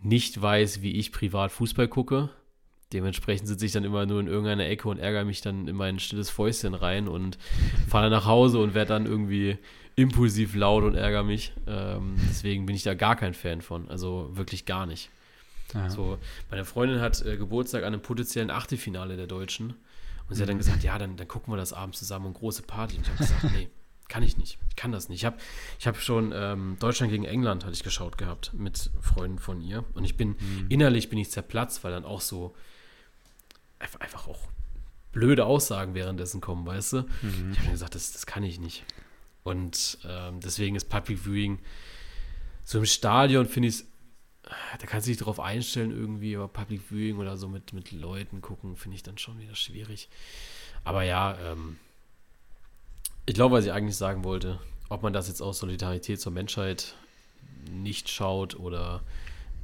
nicht weiß, wie ich privat Fußball gucke. Dementsprechend sitze ich dann immer nur in irgendeiner Ecke und ärgere mich dann in mein stilles Fäustchen rein und fahre dann nach Hause und werde dann irgendwie impulsiv laut und ärgere mich. Ähm, deswegen bin ich da gar kein Fan von. Also wirklich gar nicht. Ja. So, meine Freundin hat äh, Geburtstag an einem potenziellen Achtelfinale der Deutschen. Und sie hat dann mhm. gesagt, ja, dann, dann gucken wir das abends zusammen und große Party. Und ich habe gesagt, nee, kann ich nicht. Ich kann das nicht. Ich habe ich hab schon ähm, Deutschland gegen England hatte ich geschaut gehabt mit Freunden von ihr. Und ich bin, mhm. innerlich bin ich zerplatzt, weil dann auch so einfach auch blöde Aussagen währenddessen kommen, weißt du? Mhm. Ich habe mir gesagt, das, das kann ich nicht. Und ähm, deswegen ist Public Viewing so im Stadion, finde ich da kannst du dich darauf einstellen, irgendwie, aber Public Viewing oder so mit, mit Leuten gucken, finde ich dann schon wieder schwierig. Aber ja, ähm, ich glaube, was ich eigentlich sagen wollte, ob man das jetzt aus Solidarität zur Menschheit nicht schaut oder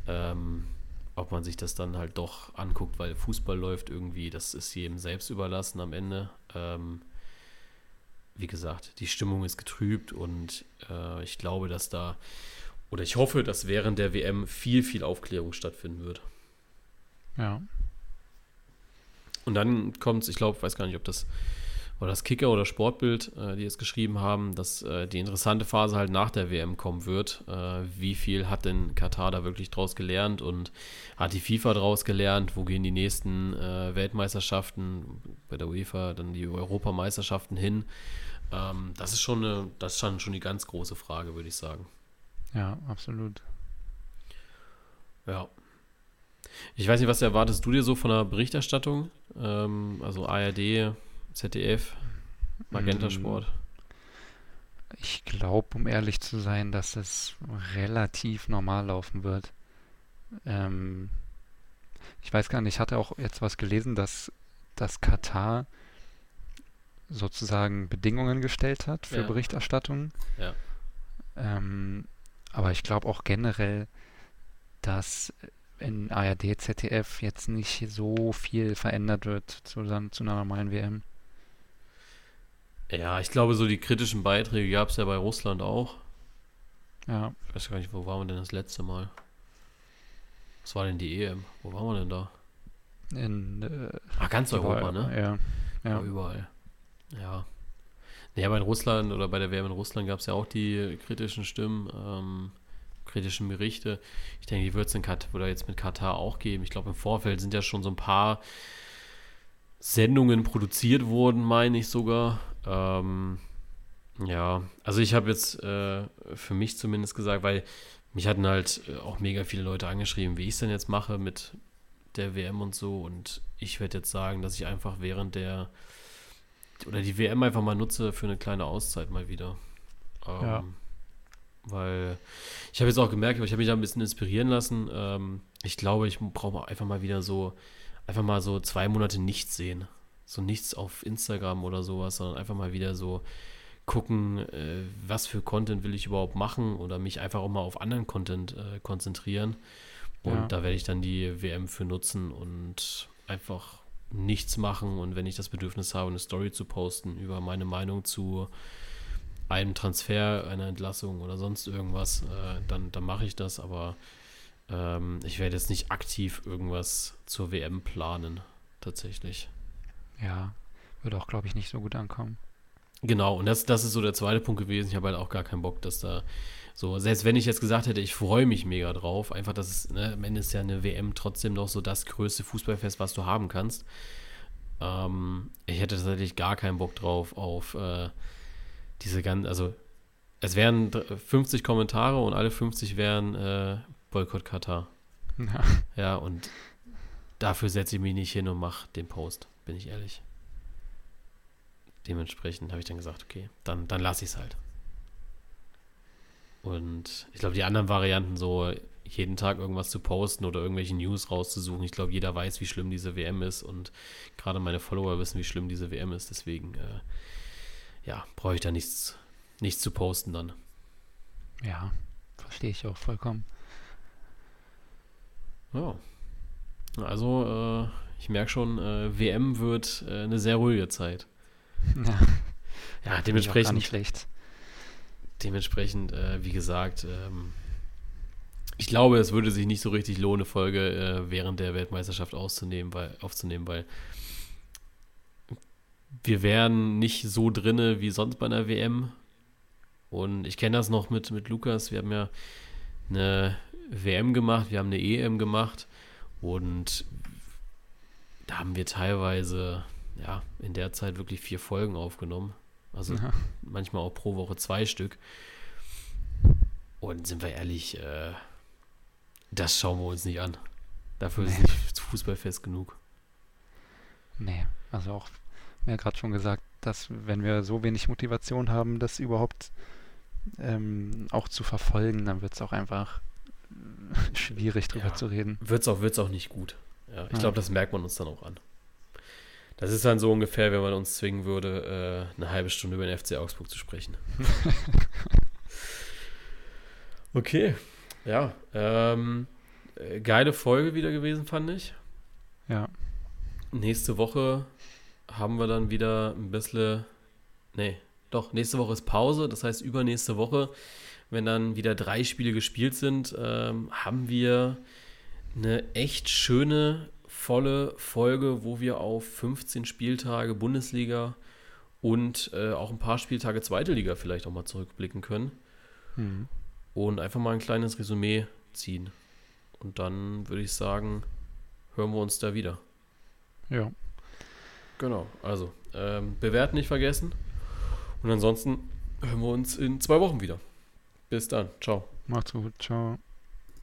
ähm, ob man sich das dann halt doch anguckt, weil Fußball läuft irgendwie, das ist jedem selbst überlassen am Ende. Ähm, wie gesagt, die Stimmung ist getrübt und äh, ich glaube, dass da, oder ich hoffe, dass während der WM viel, viel Aufklärung stattfinden wird. Ja. Und dann kommt es, ich glaube, weiß gar nicht, ob das oder das Kicker oder Sportbild, äh, die jetzt geschrieben haben, dass äh, die interessante Phase halt nach der WM kommen wird. Äh, wie viel hat denn Katar da wirklich draus gelernt und hat die FIFA draus gelernt? Wo gehen die nächsten äh, Weltmeisterschaften bei der UEFA, dann die Europameisterschaften hin? Ähm, das ist schon eine, das ist schon, schon die ganz große Frage, würde ich sagen. Ja, absolut. Ja. Ich weiß nicht, was erwartest du dir so von der Berichterstattung? Ähm, also ARD, ZDF, Magenta mm. Sport? Ich glaube, um ehrlich zu sein, dass es relativ normal laufen wird. Ähm, ich weiß gar nicht, ich hatte auch jetzt was gelesen, dass, dass Katar sozusagen Bedingungen gestellt hat für ja. Berichterstattung. Ja. Ähm, aber ich glaube auch generell, dass in ARD, ZDF jetzt nicht so viel verändert wird zu, zu einer normalen WM. Ja, ich glaube, so die kritischen Beiträge gab es ja bei Russland auch. Ja. Ich weiß gar nicht, wo waren wir denn das letzte Mal? Was war denn die EM? Wo waren wir denn da? In äh, Ah, ganz Europa, ne? Ja. Ja. Überall. Ja. Naja, bei Russland oder bei der WM in Russland gab es ja auch die kritischen Stimmen, ähm, kritischen Berichte. Ich denke, die wird es in Kat oder jetzt mit Katar auch geben. Ich glaube, im Vorfeld sind ja schon so ein paar Sendungen produziert worden, meine ich sogar. Ähm, ja, also ich habe jetzt äh, für mich zumindest gesagt, weil mich hatten halt äh, auch mega viele Leute angeschrieben, wie ich es denn jetzt mache mit der WM und so. Und ich werde jetzt sagen, dass ich einfach während der oder die WM einfach mal nutze für eine kleine Auszeit mal wieder. Ähm, Ja. Weil ich habe jetzt auch gemerkt, ich habe mich da ein bisschen inspirieren lassen. Ähm, ich glaube, ich brauche einfach mal wieder so, einfach mal so zwei Monate nichts sehen. So nichts auf Instagram oder sowas, sondern einfach mal wieder so gucken, äh, was für Content will ich überhaupt machen oder mich einfach auch mal auf anderen Content äh, konzentrieren. Und Ja. da werde ich dann die WM für nutzen und einfach nichts machen. Und wenn ich das Bedürfnis habe, eine Story zu posten über meine Meinung zu einem Transfer, einer Entlassung oder sonst irgendwas, äh, dann, dann mache ich das. Aber ähm, ich werde jetzt nicht aktiv irgendwas zur WM planen, tatsächlich. Ja. Würde auch, glaube ich, nicht so gut ankommen. Genau, und das, das ist so der zweite Punkt gewesen. Ich habe halt auch gar keinen Bock, dass da so, selbst wenn ich jetzt gesagt hätte, ich freue mich mega drauf, einfach, dass es, ne, am Ende ist ja eine WM trotzdem noch so das größte Fußballfest, was du haben kannst. Ähm, ich hätte tatsächlich gar keinen Bock drauf auf äh, diese ganzen, also es wären dr- 50 Kommentare und alle 50 wären äh, Boykott Katar. Ja. Ja, und dafür setze ich mich nicht hin und mache den Post, bin ich ehrlich. Dementsprechend habe ich dann gesagt, okay, dann, dann lasse ich es halt. Und ich glaube, die anderen Varianten, so jeden Tag irgendwas zu posten oder irgendwelche News rauszusuchen, ich glaube, jeder weiß, wie schlimm diese WM ist und gerade meine Follower wissen, wie schlimm diese WM ist. Deswegen, äh, ja, brauche ich da nichts, nichts zu posten dann. Ja. Verstehe ich auch vollkommen. Ja. Also, äh, ich merke schon, äh, WM wird äh, eine sehr ruhige Zeit. Ja. Ja, dementsprechend, nicht schlecht. dementsprechend, äh, wie gesagt, ähm, ich glaube, es würde sich nicht so richtig lohnen, eine Folge äh, während der Weltmeisterschaft auszunehmen, weil, aufzunehmen, weil wir wären nicht so drinne wie sonst bei einer WM. Und ich kenne das noch mit, mit Lukas. Wir haben ja eine WM gemacht, wir haben eine EM gemacht und da haben wir teilweise ja in der Zeit wirklich vier Folgen aufgenommen. Also Ja. manchmal auch pro Woche zwei Stück. Und sind wir ehrlich, äh, das schauen wir uns nicht an. Dafür ist Nee. es nicht fußballfest genug. Nee, also auch, mir gerade schon gesagt, dass wenn wir so wenig Motivation haben, das überhaupt ähm, auch zu verfolgen, dann wird es auch einfach schwierig drüber Ja. zu reden. Wird's auch, wird's auch nicht gut. Ja, ich glaube, das merkt man uns dann auch an. Das ist dann so ungefähr, wenn man uns zwingen würde, äh, eine halbe Stunde über den FC Augsburg zu sprechen. [LAUGHS] okay, ja. Ähm, äh, geile Folge wieder gewesen, fand ich. Ja, Nächste Woche haben wir dann wieder ein bisschen. Nee, doch, nächste Woche ist Pause. Das heißt, übernächste Woche, wenn dann wieder drei Spiele gespielt sind, ähm, haben wir eine echt schöne, volle Folge, wo wir auf 15 Spieltage Bundesliga und äh, auch ein paar Spieltage Zweite Liga vielleicht auch mal zurückblicken können hm. und einfach mal ein kleines Resümee ziehen. Und dann würde ich sagen, hören wir uns da wieder. ja, Genau, also ähm, bewerten nicht vergessen. Und ansonsten hören wir uns in zwei Wochen wieder. Bis dann. Ciao. macht's gut, ciao.